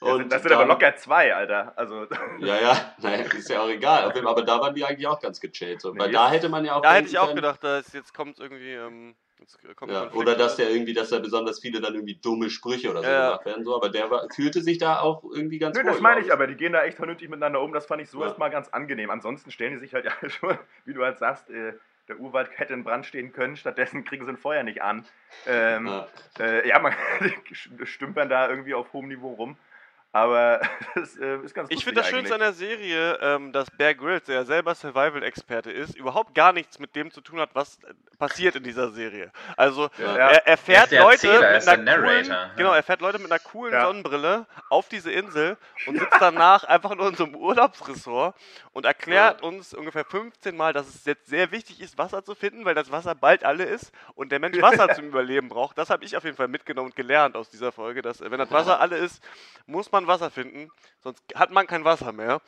homosexuell. das sind, das sind aber dann- locker zwei, Alter. Also, Ja, ja, naja, ist ja auch egal. Aber da waren die eigentlich auch ganz gechillt. So. Nee, Weil jetzt- da hätte man ja auch. Da hätte ich auch gedacht, dass jetzt kommt irgendwie, ähm, jetzt kommt Ja, oder dass der irgendwie, dass da besonders viele dann irgendwie dumme Sprüche oder so Ja, gemacht werden. So. Aber der war, fühlte sich da auch irgendwie ganz Nö, wohl. das meine ich aber, die gehen da echt vernünftig miteinander um. Das fand ich so Ja. erstmal ganz angenehm. Ansonsten stellen die sich halt ja schon, wie du halt sagst, äh, der Urwald hätte in Brand stehen können, stattdessen kriegen sie ein Feuer nicht an. Ähm, Ja. äh, ja, man stümpern da irgendwie auf hohem Niveau rum. Aber das äh, ist ganz Ich lustig finde das Schönste an der Serie, ähm, dass Bear Grylls, der ja selber Survival-Experte ist, überhaupt gar nichts mit dem zu tun hat, was äh, passiert in dieser Serie. Also Ja. er, er fährt Er ist der Leute Erzähler, er mit einer coolen, ja. genau, er fährt Leute mit einer coolen Ja. Sonnenbrille auf diese Insel und sitzt danach einfach nur in so einem Urlaubsressort und erklärt uns ungefähr 15 Mal, dass es jetzt sehr wichtig ist, Wasser zu finden, weil das Wasser bald alle ist und der Mensch Wasser zum Überleben braucht. Das habe ich auf jeden Fall mitgenommen und gelernt aus dieser Folge, dass äh, wenn das Wasser alle ist, muss man Wasser finden, sonst hat man kein Wasser mehr.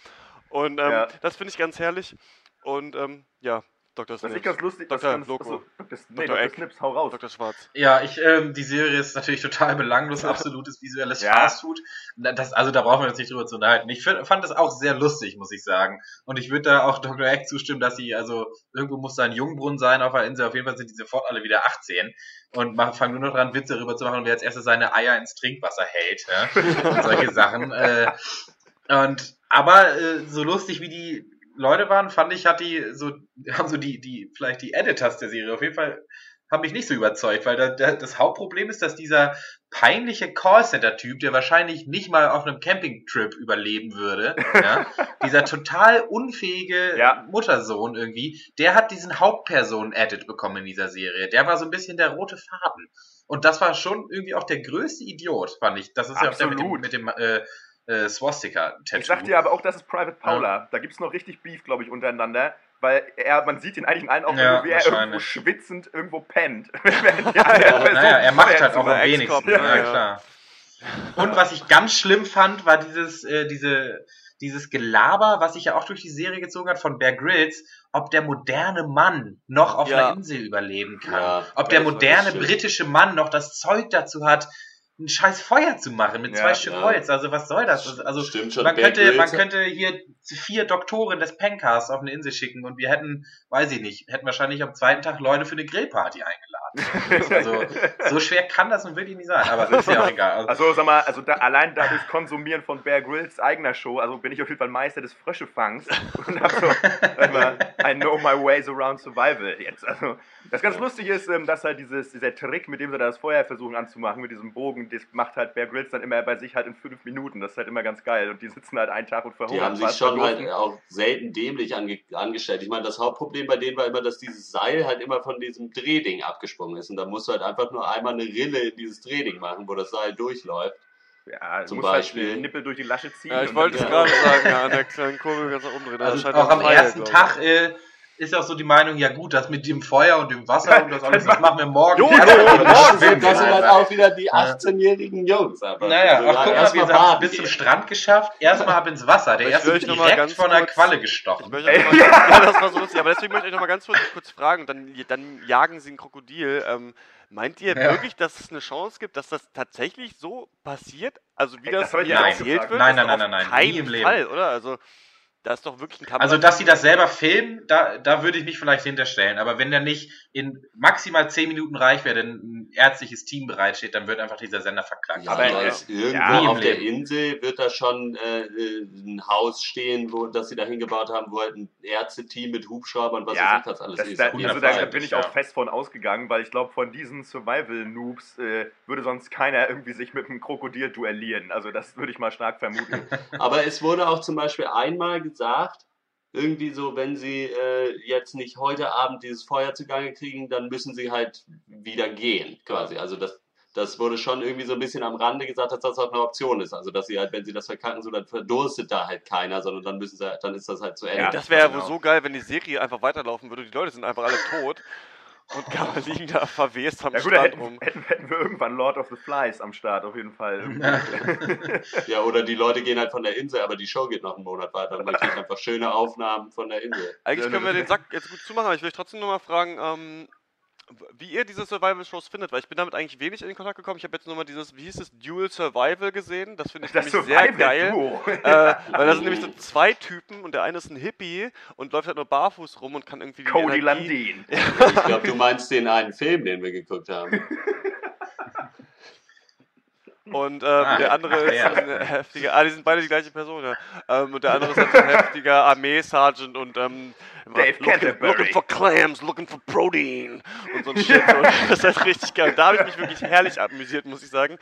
Und ähm, Ja. das finde ich ganz herrlich. Und ähm, ja, Dr. Snips. ich ganz lustig, Dr. ganz, Loco. achso, Dr. Nee, Dr. Dr. Snips, hau raus. Dr. Schwarz. Ja, ich, ähm, die Serie ist natürlich total belanglos, absolutes visuelles Ja. Fastfood. Das, also da brauchen wir uns nicht drüber zu unterhalten. Ich find, fand das auch sehr lustig, muss ich sagen. Und ich würde da auch Dr. Eck zustimmen, dass sie, also irgendwo muss da ein Jungbrunnen sein auf der Insel. Auf jeden Fall sind die sofort alle wieder 18 und machen, fangen nur noch dran, Witze darüber zu machen, wer als erstes seine Eier ins Trinkwasser hält. Ja? Und solche Sachen. Äh, und aber äh, so lustig wie die Leute waren, fand ich, hat die so, haben so die, die, vielleicht die Editors der Serie auf jeden Fall haben mich nicht so überzeugt, weil da, da, das Hauptproblem ist, dass dieser peinliche Callcenter-Typ, der wahrscheinlich nicht mal auf einem Campingtrip überleben würde, ja, dieser total unfähige Ja. Muttersohn irgendwie, der hat diesen Hauptpersonen-Edit bekommen in dieser Serie. Der war so ein bisschen der rote Faden. Und das war schon irgendwie auch der größte Idiot, fand ich. Das ist ja auch der mit dem, Absolut. mit dem äh, äh, Swastika-Tattoo. Ich sag dir aber auch, das ist Private Paula. Da gibt's noch richtig Beef, glaube ich, untereinander. Weil er, man sieht ihn eigentlich in allen Aufnahmen, Ja, wie er irgendwo schwitzend irgendwo pennt. Naja, er macht halt auch am wenigsten. Ja, Ja. klar. Und was ich ganz schlimm fand, war dieses, äh, diese, dieses Gelaber, was sich ja auch durch die Serie gezogen hat von Bear Grylls, ob der moderne Mann noch auf Ja. einer Insel überleben kann. Ja, ob der moderne britische Mann noch das Zeug dazu hat, ein scheiß Feuer zu machen mit Ja, zwei Stück ja. Holz. Also was soll das? Also Stimmt schon. man könnte, man könnte hier vier Doktoren des Pencast auf eine Insel schicken und wir hätten, weiß ich nicht, hätten wahrscheinlich am zweiten Tag Leute für eine Grillparty eingeladen. Also so schwer kann das nun wirklich nicht sein, aber ist ja auch egal. Also, Also sag mal, also da, allein dadurch Konsumieren von Bear Grylls eigener Show, also bin ich auf jeden Fall Meister des Fröschefangs und hab so, mal, I know my ways around survival jetzt. Also das ganz lustige ist, ähm, dass halt dieses, dieser Trick, mit dem sie da das Feuer versuchen anzumachen, mit diesem Bogen, das macht halt Bear Grylls dann immer bei sich halt in fünf Minuten. Das ist halt immer ganz geil. Und die sitzen halt einen Tag und verhungern. Die haben sich schon halt auch selten dämlich ange angestellt. Ich meine, das Hauptproblem bei denen war immer, dass dieses Seil halt immer von diesem Drehding abgesprungen ist. Und da musst du halt einfach nur einmal eine Rille in dieses Drehding machen, wo das Seil durchläuft. Ja, du zum musst Beispiel. halt den Nippel durch die Lasche ziehen. Ja, ich wollte es gerade sagen, ja, an der kleinen Kurbel ganz nach umdrehen. Also scheint auch am ersten. Tag äh, ist auch so die Meinung, ja gut, das mit dem Feuer und dem Wasser und das alles, das machen wir morgen. Jo, Ja, jo, aber morgen das sind, das sind halt auch wieder die 18-jährigen Jungs. Aber Naja, so, ach, guck mal, erstmal wir haben es bis zum. Strand geschafft, erstmal ab ins Wasser. Der Ich erste mal direkt ganz von der kurz- Qualle Ich gestochen. mal, ja, das war so lustig, aber deswegen möchte ich euch noch mal ganz kurz, kurz fragen, dann, dann jagen sie ein Krokodil. Ähm, meint ihr Ja. wirklich, dass es eine Chance gibt, dass das tatsächlich so passiert? Also wie das, das erzählt wird? Nein, ist nein, nein, nein, nein, nie keinen im Leben. Fall, oder? Also da ist doch wirklich ein Kamera. Also, dass sie das selber filmen, da, da würde ich mich vielleicht hinterstellen. Aber wenn der nicht in maximal 10 Minuten reich wäre, denn ein ärztliches Team bereitsteht, dann wird einfach dieser Sender verklagt. Ja, Aber, es- irgendwo ja, auf der. Insel wird da schon äh, ein Haus stehen, wo, das sie da hingebaut haben, wo halt ein Ärzteteam mit Hubschraubern, was Ja, weiß ich, was alles Das, ist. da, also da bin ich ja. auch fest von ausgegangen, weil ich glaube, von diesen Survival-Noobs äh, würde sonst keiner irgendwie sich mit einem Krokodil duellieren. Also das würde ich mal stark vermuten. Aber es wurde auch zum Beispiel einmal gesagt, irgendwie so, wenn sie äh, jetzt nicht heute Abend dieses Feuer zugange kriegen, dann müssen sie halt wieder gehen, quasi. Also das, das wurde schon irgendwie so ein bisschen am Rande gesagt, dass das auch eine Option ist. Also dass sie halt, wenn sie das verkacken, so dann verdurstet da halt keiner, sondern dann müssen sie, dann ist das halt zu Ende. Ja, das wäre ja wohl genau. so geil, wenn die Serie einfach weiterlaufen würde. Die Leute sind einfach alle tot und gar liegen da verwest am Ja gut, Strand hätten, rum. hätten, hätten wir irgendwann Lord of the Flies am Start, auf jeden Fall. Ja, oder die Leute gehen halt von der Insel, aber die Show geht noch einen Monat weiter. Und man kriegt einfach schöne Aufnahmen von der Insel. Eigentlich können wir den Sack jetzt gut zumachen, aber ich will euch trotzdem nochmal fragen, ähm, wie ihr diese Survival-Shows findet, weil ich bin damit eigentlich wenig in Kontakt gekommen. Ich habe jetzt nochmal dieses, wie hieß es, Dual Survival gesehen. Das finde ich Das nämlich sehr geil. Äh, weil da sind nämlich so zwei Typen und der eine ist ein Hippie und läuft halt nur barfuß rum und kann irgendwie Cody Energie... Landin. Ich glaube, du meinst den einen Film, den wir geguckt haben. Und ähm, Ah, der andere ach, ist ja. ein heftiger, ah, die sind beide die gleiche Person, ja. Ähm, und der andere ist halt so ein heftiger Armee-Sergeant und ähm, immer Dave looking, looking for clams, looking for protein und so ein Shit. Und das ist halt richtig geil. Und da habe ich mich wirklich herrlich amüsiert, muss ich sagen.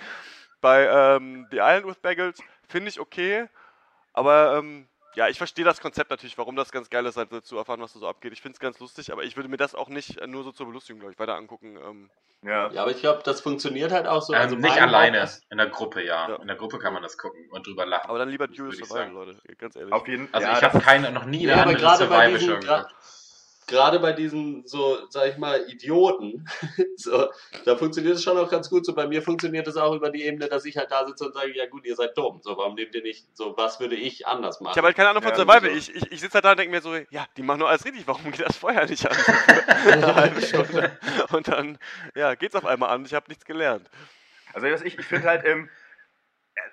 Bei ähm, The Island with Bagels finde ich okay, aber ähm, ja, ich verstehe das Konzept natürlich, warum das ganz geil ist, halt so zu erfahren, was da so abgeht. Ich finde es ganz lustig, aber ich würde mir das auch nicht äh, nur so zur Belustigung, glaube ich, weiter angucken. Ähm, Ja. Ja, aber ich glaube, das funktioniert halt auch so. Ähm, also nicht alleine, in der Gruppe, ja. Ja. In der Gruppe kann man das gucken und drüber lachen. aber dann lieber ich Survival. Leute, ganz ehrlich. Auf jeden Also ja, ich habe keine, noch nie eine Ja, andere Survival-Show geguckt. Gerade bei diesen so, sag ich mal, Idioten, so, da funktioniert es schon auch ganz gut. So bei mir funktioniert es auch über die Ebene, dass ich halt da sitze und sage, ja gut, ihr seid dumm. So, warum nehmt ihr nicht, so, was würde ich anders machen? Ich habe halt keine Ahnung von Ja, Survival. so. Ich, ich, ich sitze halt da und denke mir so, ja, die machen nur alles richtig, warum geht das Feuer nicht an? Eine halbe Stunde. Und dann, ja, geht's auf einmal an. Ich habe nichts gelernt. Also ich, ich finde halt, ähm,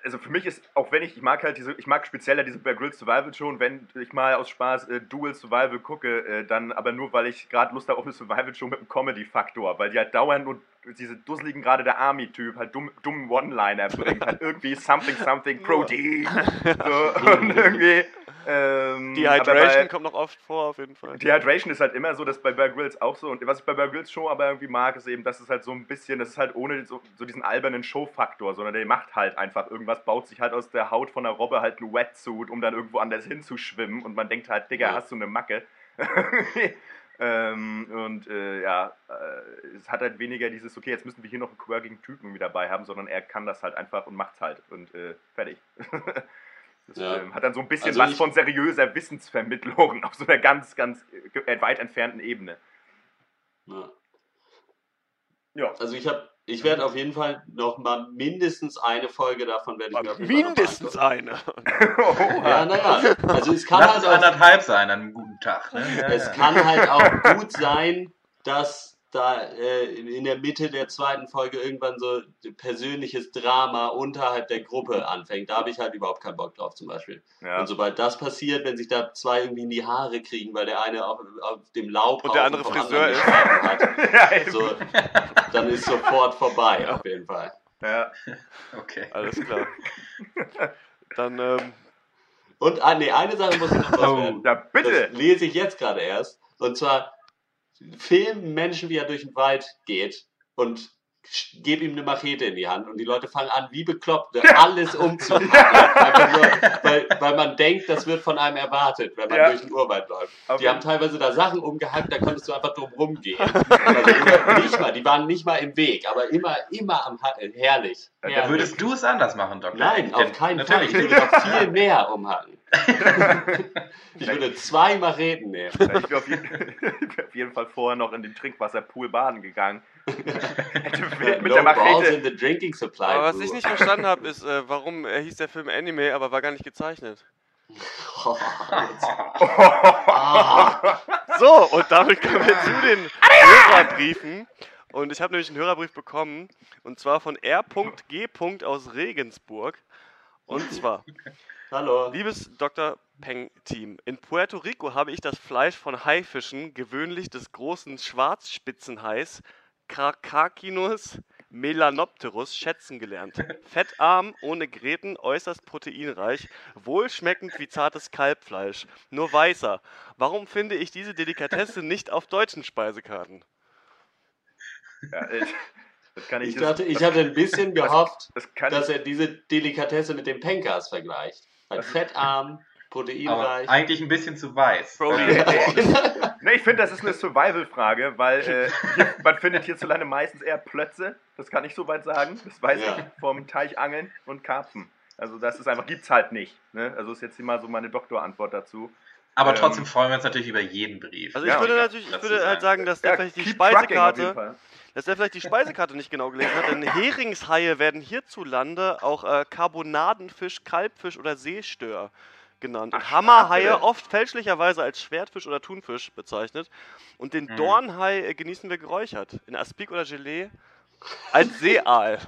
also für mich ist, auch wenn ich, ich mag halt diese, ich mag spezieller diese Bear Grylls Survival Show und wenn ich mal aus Spaß äh, Dual Survival gucke, äh, dann aber nur, weil ich gerade Lust habe auf eine Survival Show mit einem Comedy-Faktor, weil die halt dauernd nur diese dusseligen, gerade der Army-Typ, halt dumm, dummen One-Liner bringt, halt irgendwie something, something, Protein, so, und irgendwie, ähm, Die aber Hydration bei- kommt noch oft vor, auf jeden Fall. Dehydration ist halt immer so, dass bei Bear Grylls auch so. Und was ich bei Bear Grylls Show aber irgendwie mag, ist eben, dass es halt so ein bisschen, das ist halt ohne so, so diesen albernen Show-Faktor, sondern der macht halt einfach irgendwas, baut sich halt aus der Haut von der Robbe halt ein Wetsuit, um dann irgendwo anders hinzuschwimmen. Und man denkt halt, Digga, Ja. hast du eine Macke? ähm, und äh, ja, äh, es hat halt weniger dieses, okay, jetzt müssen wir hier noch einen quirkigen Typen irgendwie dabei haben, sondern er kann das halt einfach und macht's halt. Und äh, fertig. Das Ja. ähm, hat dann so ein bisschen Also was ich- von seriöser Wissensvermittlung auf so einer ganz, ganz äh, weit entfernten Ebene. Ja. Ja. Also ich habe, ich werde auf jeden Fall noch mal mindestens eine Folge davon werde ich mir Mindestens eine. Ja, naja. Also es kann Lass halt es auch anderthalb sein an einem guten Tag. Ne? Ja, Es ja. kann halt auch gut sein, dass da äh, in der Mitte der zweiten Folge irgendwann so persönliches Drama unterhalb der Gruppe anfängt. Da habe ich halt überhaupt keinen Bock drauf zum Beispiel. Ja. Und sobald das passiert, wenn sich da zwei irgendwie in die Haare kriegen, weil der eine auf, auf dem Laub Und der andere Friseur ist. hat, ja, so, dann ist sofort vorbei auf jeden Fall. ja. Okay. Alles klar. Dann, ähm, Und ah, nee, eine Sache muss ich noch loswerden. ja, Das bitte. lese ich jetzt gerade erst. Und zwar filmen Menschen, wie er durch den Wald geht und geben ihm eine Machete in die Hand und die Leute fangen an, wie bekloppt, alles umzuhacken. Einfach nur, weil, weil man denkt, das wird von einem erwartet, wenn man Ja. durch den Urwald läuft. Auf Die haben teilweise da Sachen umgehackt, da konntest du einfach drum rumgehen. Also nicht mal, die waren nicht mal im Weg, aber immer, immer am Ha- herrlich. Da herrlich. Würdest du es anders machen, Dr. Nein, auf keinen Fall. natürlich. Ich würde noch viel mehr umhacken. Ich würde zwei Macheten nehmen. Ja, Ich bin auf, jeden, ich bin auf jeden Fall vorher noch in den Trinkwasserpool baden gegangen. Mit no der Machete. in the drinking supply. aber was ich nicht verstanden habe, ist, äh, warum äh, hieß der Film Anime, aber war gar nicht gezeichnet. So, und damit kommen wir zu den Hörerbriefen. Und ich habe nämlich einen Hörerbrief bekommen, und zwar von R.G. aus Regensburg. Und zwar, hallo. liebes Dr. Peng-Team, in Puerto Rico habe ich das Fleisch von Haifischen, gewöhnlich des großen Schwarzspitzenhais, Carcacinus melanopterus, schätzen gelernt. Fettarm, ohne Gräten, äußerst proteinreich, wohlschmeckend wie zartes Kalbfleisch, nur weißer. Warum finde ich diese Delikatesse nicht auf deutschen Speisekarten? Ja, ich, das kann ich, Ich das, dachte, ich hatte ein bisschen gehofft, das kann dass er diese Delikatesse mit dem Pencas vergleicht. Halt fettarm, Aber proteinreich. eigentlich ein bisschen zu weiß. Brody. Äh, Nee, ich finde, das ist eine Survival-Frage, weil äh, hier, man findet hierzulande meistens eher Plötze. Das kann ich soweit sagen. Das weiß Ja. ich vom Teichangeln und Karpfen. Also das ist einfach, gibt's halt nicht. Ne? Also ist jetzt hier mal so meine Doktorantwort dazu. aber Ähm, trotzdem freuen wir uns natürlich über jeden Brief. Also ich Ja. würde natürlich, ich würde halt sagen, dass der vielleicht die Speisekarte, dass der vielleicht die Speisekarte nicht genau gelesen hat, denn Heringshaie werden hierzulande auch äh, Karbonadenfisch, Kalbfisch oder Seestör genannt. Und Ach, Hammerhaie oft fälschlicherweise als Schwertfisch oder Thunfisch bezeichnet. Und den Mhm. Dornhai äh, genießen wir geräuchert. In Aspik oder Gelee als Seeaal.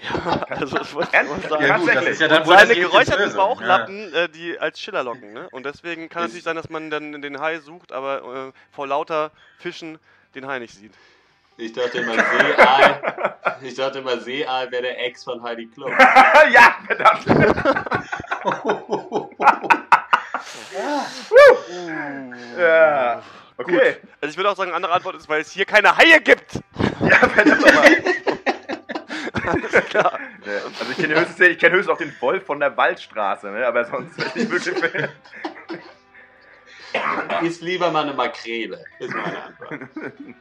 Ja, also das wollte ich mal sagen. ja gut, das ist ja dann Und wohl seine geräucherten. Bauchlappen, äh, die als Schiller locken, ne? Und deswegen kann Ist- natürlich sein, dass man dann den Hai sucht, aber äh, vor lauter Fischen den Hai nicht sieht. Ich dachte immer, Seeaal, ich dachte immer, Seeaal wäre der Ex von Heidi Klum. ja, verdammt. ja. Okay. Also ich würde auch sagen, andere Antwort ist, weil es hier keine Haie gibt. Ja, verdammt nochmal. Alles klar. Ja, Also ich kenne höchstens, kenn höchstens auch den Wolf von der Waldstraße, ne? aber sonst weiß ich wirklich. Ist lieber mal eine Makrele, ist meine Antwort.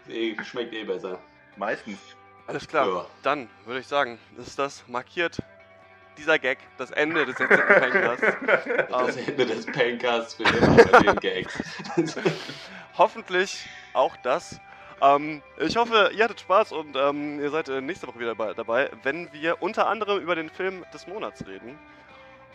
Schmeckt eh besser. Meistens. Alles klar. Ja. Dann würde ich sagen, ist das markiert dieser Gag, das Ende des letzten Podcasts. Das Ähm, Ende des Pencasts für immer den Gags. hoffentlich auch das. Ähm, ich hoffe, ihr hattet Spaß und ähm, ihr seid äh, nächste Woche wieder dabei, dabei, wenn wir unter anderem über den Film des Monats reden.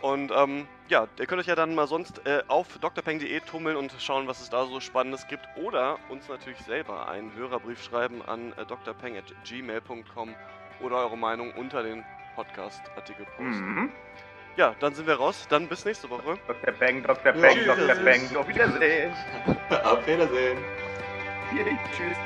Und ähm, ja, ihr könnt euch ja dann mal sonst äh, auf drpeng.de tummeln und schauen, was es da so Spannendes gibt. Oder uns natürlich selber einen Hörerbrief schreiben an äh, drpeng.gmail.com oder eure Meinung unter den Podcast-Artikel posten. Mhm. Ja, dann sind wir raus. Dann bis nächste Woche. Dr. Bang, Dr. Bang, Ja, Dr. Bang. Auf Wiedersehen. Auf Wiedersehen. Tschüss.